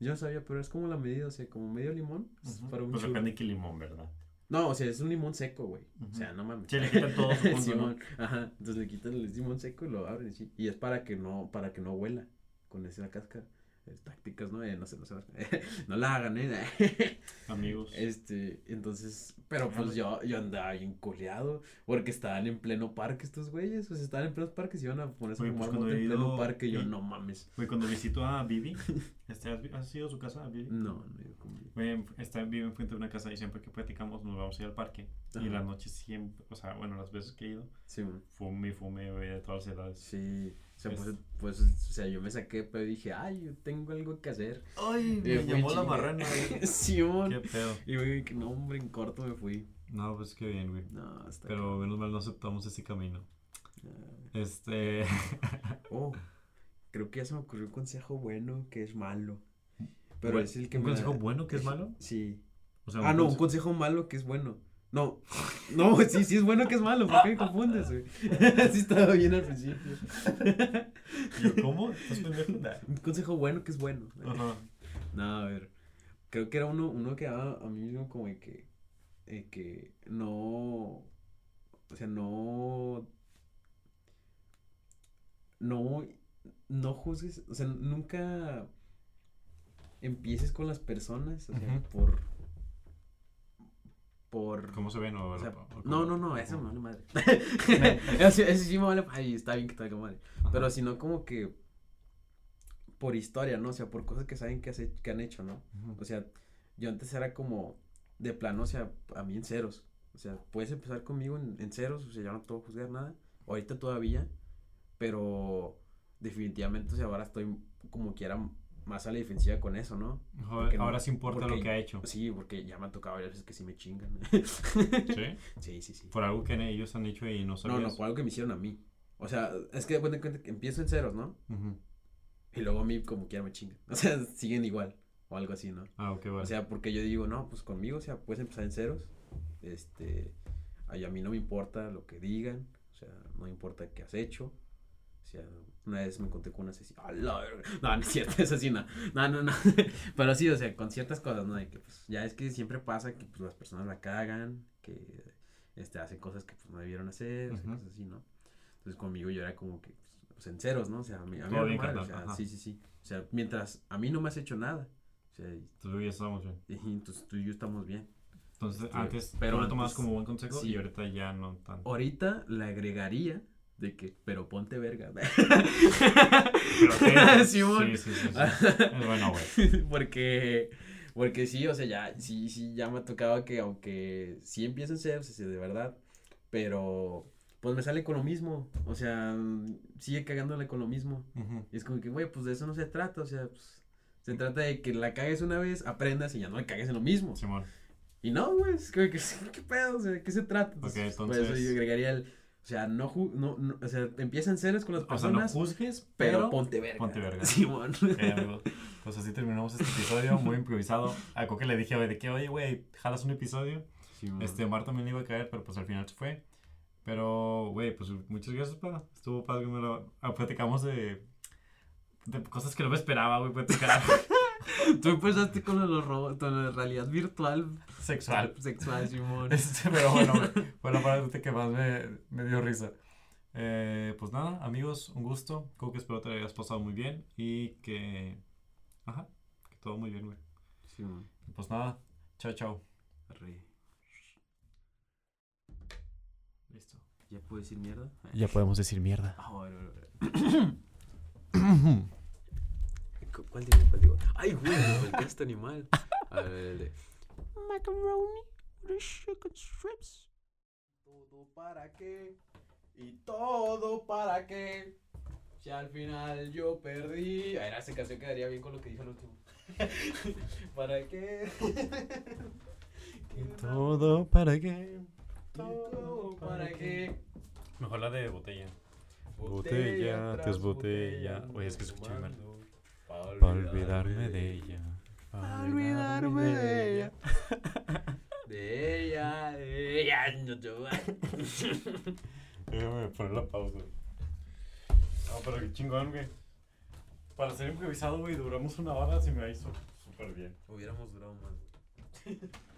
Yo no sabía, pero es como la medida, o sea, como medio limón. es Ujú. Para un Pues depende de qué limón, ¿verdad? No, o sea, es un limón seco, güey. O sea, no mames. Sí, le quitan todo su. Simón, Ajá. Entonces le quitan el limón seco y lo abren, sí. Y es para que no, para que no huela con esa cáscara. Eh, tácticas, ¿no? Eh, no sé, no sé. no la hagan, ¿eh? Amigos. Este, entonces, pero pues yo, yo andaba bien coleado, porque estaban en pleno parque estos güeyes, sea, estaban en plenos parques y iban a ponerse a Güey, pues, fumar he en pleno ido- parque y yo, y- no mames. Güey, cuando visito a Vivi, este, ¿has, has ido a su casa, a? No, no iba conmigo. Güey, está, vive enfrente de una casa y siempre que platicamos nos vamos a ir al parque. Y Ajá. las noches siempre, o sea, bueno, las veces que he ido, Sí, fume y fume, güey, de todas las edades. sí. O sea, Es- pues, pues, o sea, yo me saqué, pero dije, ay, yo tengo algo que hacer. Ay, me llamó la marrana. Simón. Qué pedo. Y güey, que no, hombre, en corto me fui. No, pues qué bien, güey. No, hasta Pero menos mal no aceptamos ese camino. Ah. Este. Oh, creo que ya se me ocurrió un consejo bueno que es malo. Pero es el que ¿Un me consejo da- bueno que es malo? Sí. O sea, Ah, no, un conse- consejo malo que es bueno. No, no, sí, sí es bueno que es malo. ¿Por qué me confundes, güey? sí estaba bien al principio. Yo, ¿Cómo? Un consejo bueno que es bueno. Ajá. No, a ver. Creo que era uno, uno que daba a mí mismo como de que, eh, que no, o sea, no, no, no juzgues, o sea, nunca empieces con las personas, o sea, por, por, ¿Cómo se ven? O, o sea, no, no, no, eso cómo? no vale madre. eso, eso sí me vale, ay, está bien que te valga madre. Ajá. Pero sino como que por historia, ¿no? O sea, por cosas que saben que, hace- que han hecho, ¿no? O sea, yo antes era como de plano, o sea, a mí en ceros. O sea, puedes empezar conmigo en, en ceros, o sea, ya no te voy a juzgar nada. Ahorita todavía, pero definitivamente, o sea, ahora estoy como quiera más a la defensiva con eso, ¿no? Joder, porque no- ahora sí importa lo que ha hecho. Sí, porque ya me ha tocado varias veces que sí me chingan. ¿Sí? sí, sí, sí. Por algo que ellos han hecho y no No, sabías. no, por algo que me hicieron a mí. O sea, es que de cuenta que empiezo en ceros, ¿no? Y luego a mí como quiera me chingan. O sea, siguen igual. O algo así, ¿no? Ah, ok, vale. O sea, porque yo digo, no, pues conmigo, o sea, puedes empezar en ceros. Este, a mí no me importa lo que digan, o sea, no me importa qué has hecho. Sea, una vez me encontré con una asesina. No, no es cierto, es así, no. No, no, no. Pero sí, o sea, con ciertas cosas, ¿no? De que, pues, ya es que siempre pasa que, pues, las personas la cagan, que, este, hacen cosas que, pues, no debieron hacer, o sea, Ujú. cosas así, ¿no? Entonces, conmigo yo era como que, pues, en ceros, ¿no? O sea, a mí, a mí madre, carnal, o sea, ajá. sí, sí, sí. O sea, mientras a mí no me has hecho nada, o sea, y- Tú ya estamos bien. y entonces tú y yo estamos bien. Entonces, Este, antes pero lo tomabas como buen consejo sí. y ahorita ya no tanto. Ahorita le agregaría de que, pero ponte verga. Pero qué? Simón. Sí, sí, sí, sí. Es bueno, güey. porque, porque sí, o sea, ya, sí, sí, ya me ha tocado que aunque sí empiecen a ser, de verdad, pero pues me sale con lo mismo, o sea, sigue cagándole con lo mismo. Ujú. Y es como que, güey, pues de eso no se trata, o sea, pues, se trata de que la cagues una vez, aprendas y ya no le cagues en lo mismo. Simón. Y no, güey, es como que, ¿qué pedo? O sea, ¿de qué se trata? Ok, Por eso entonces- yo agregaría el, sea, no, ju- no, no o sea, empieza en ceros con las O sea, no personas, juzgues, pero, pero. ponte verga. ponte verga. Simón. Ok, amigos. Pues así terminamos este episodio, muy improvisado. A Coque le dije, güey, de que, oye, güey, jalas un episodio. Simón. Este, Omar también le iba a caer, pero pues al final se fue. Pero, güey, pues muchas gracias, pa. Estuvo padre que me lo... ah, platicamos de... De cosas que no me esperaba, güey, platicar. Tú empezaste con lo de los robots, con la realidad virtual. Sexual. Sexual, Simón. Este, pero bueno, fue la parte que más me, me dio risa. Eh, pues nada, amigos, un gusto. Creo que espero te hayas pasado muy bien y que... Ajá, que todo muy bien, güey. Simón. Pues nada, chao, chao. Arre. Listo. ¿Ya puedo decir mierda? Ya podemos decir mierda. Ah, bueno, bueno, bueno. Cu- ¿Cuál digo? ¿Cuál digo? Ay, güey, me volteé este animal. A ver, el de. Macaroni with chicken strips. Todo para qué. Y todo para qué. Si al final yo perdí. A ver, esa canción quedaría bien con lo que dijo el último. ¿Para qué? Todo para qué. Todo para qué. Mejor la de botella. Botella tras botella. Oye, es que escuché mal. Para Para olvidarme de ella. Pa' olvidarme de ella. De ella, de ella. No te voy a- Déjame poner la pausa. No, pero qué chingón, güey. Para ser improvisado, güey, duramos una hora, se me hizo súper bien. Hubiéramos durado más.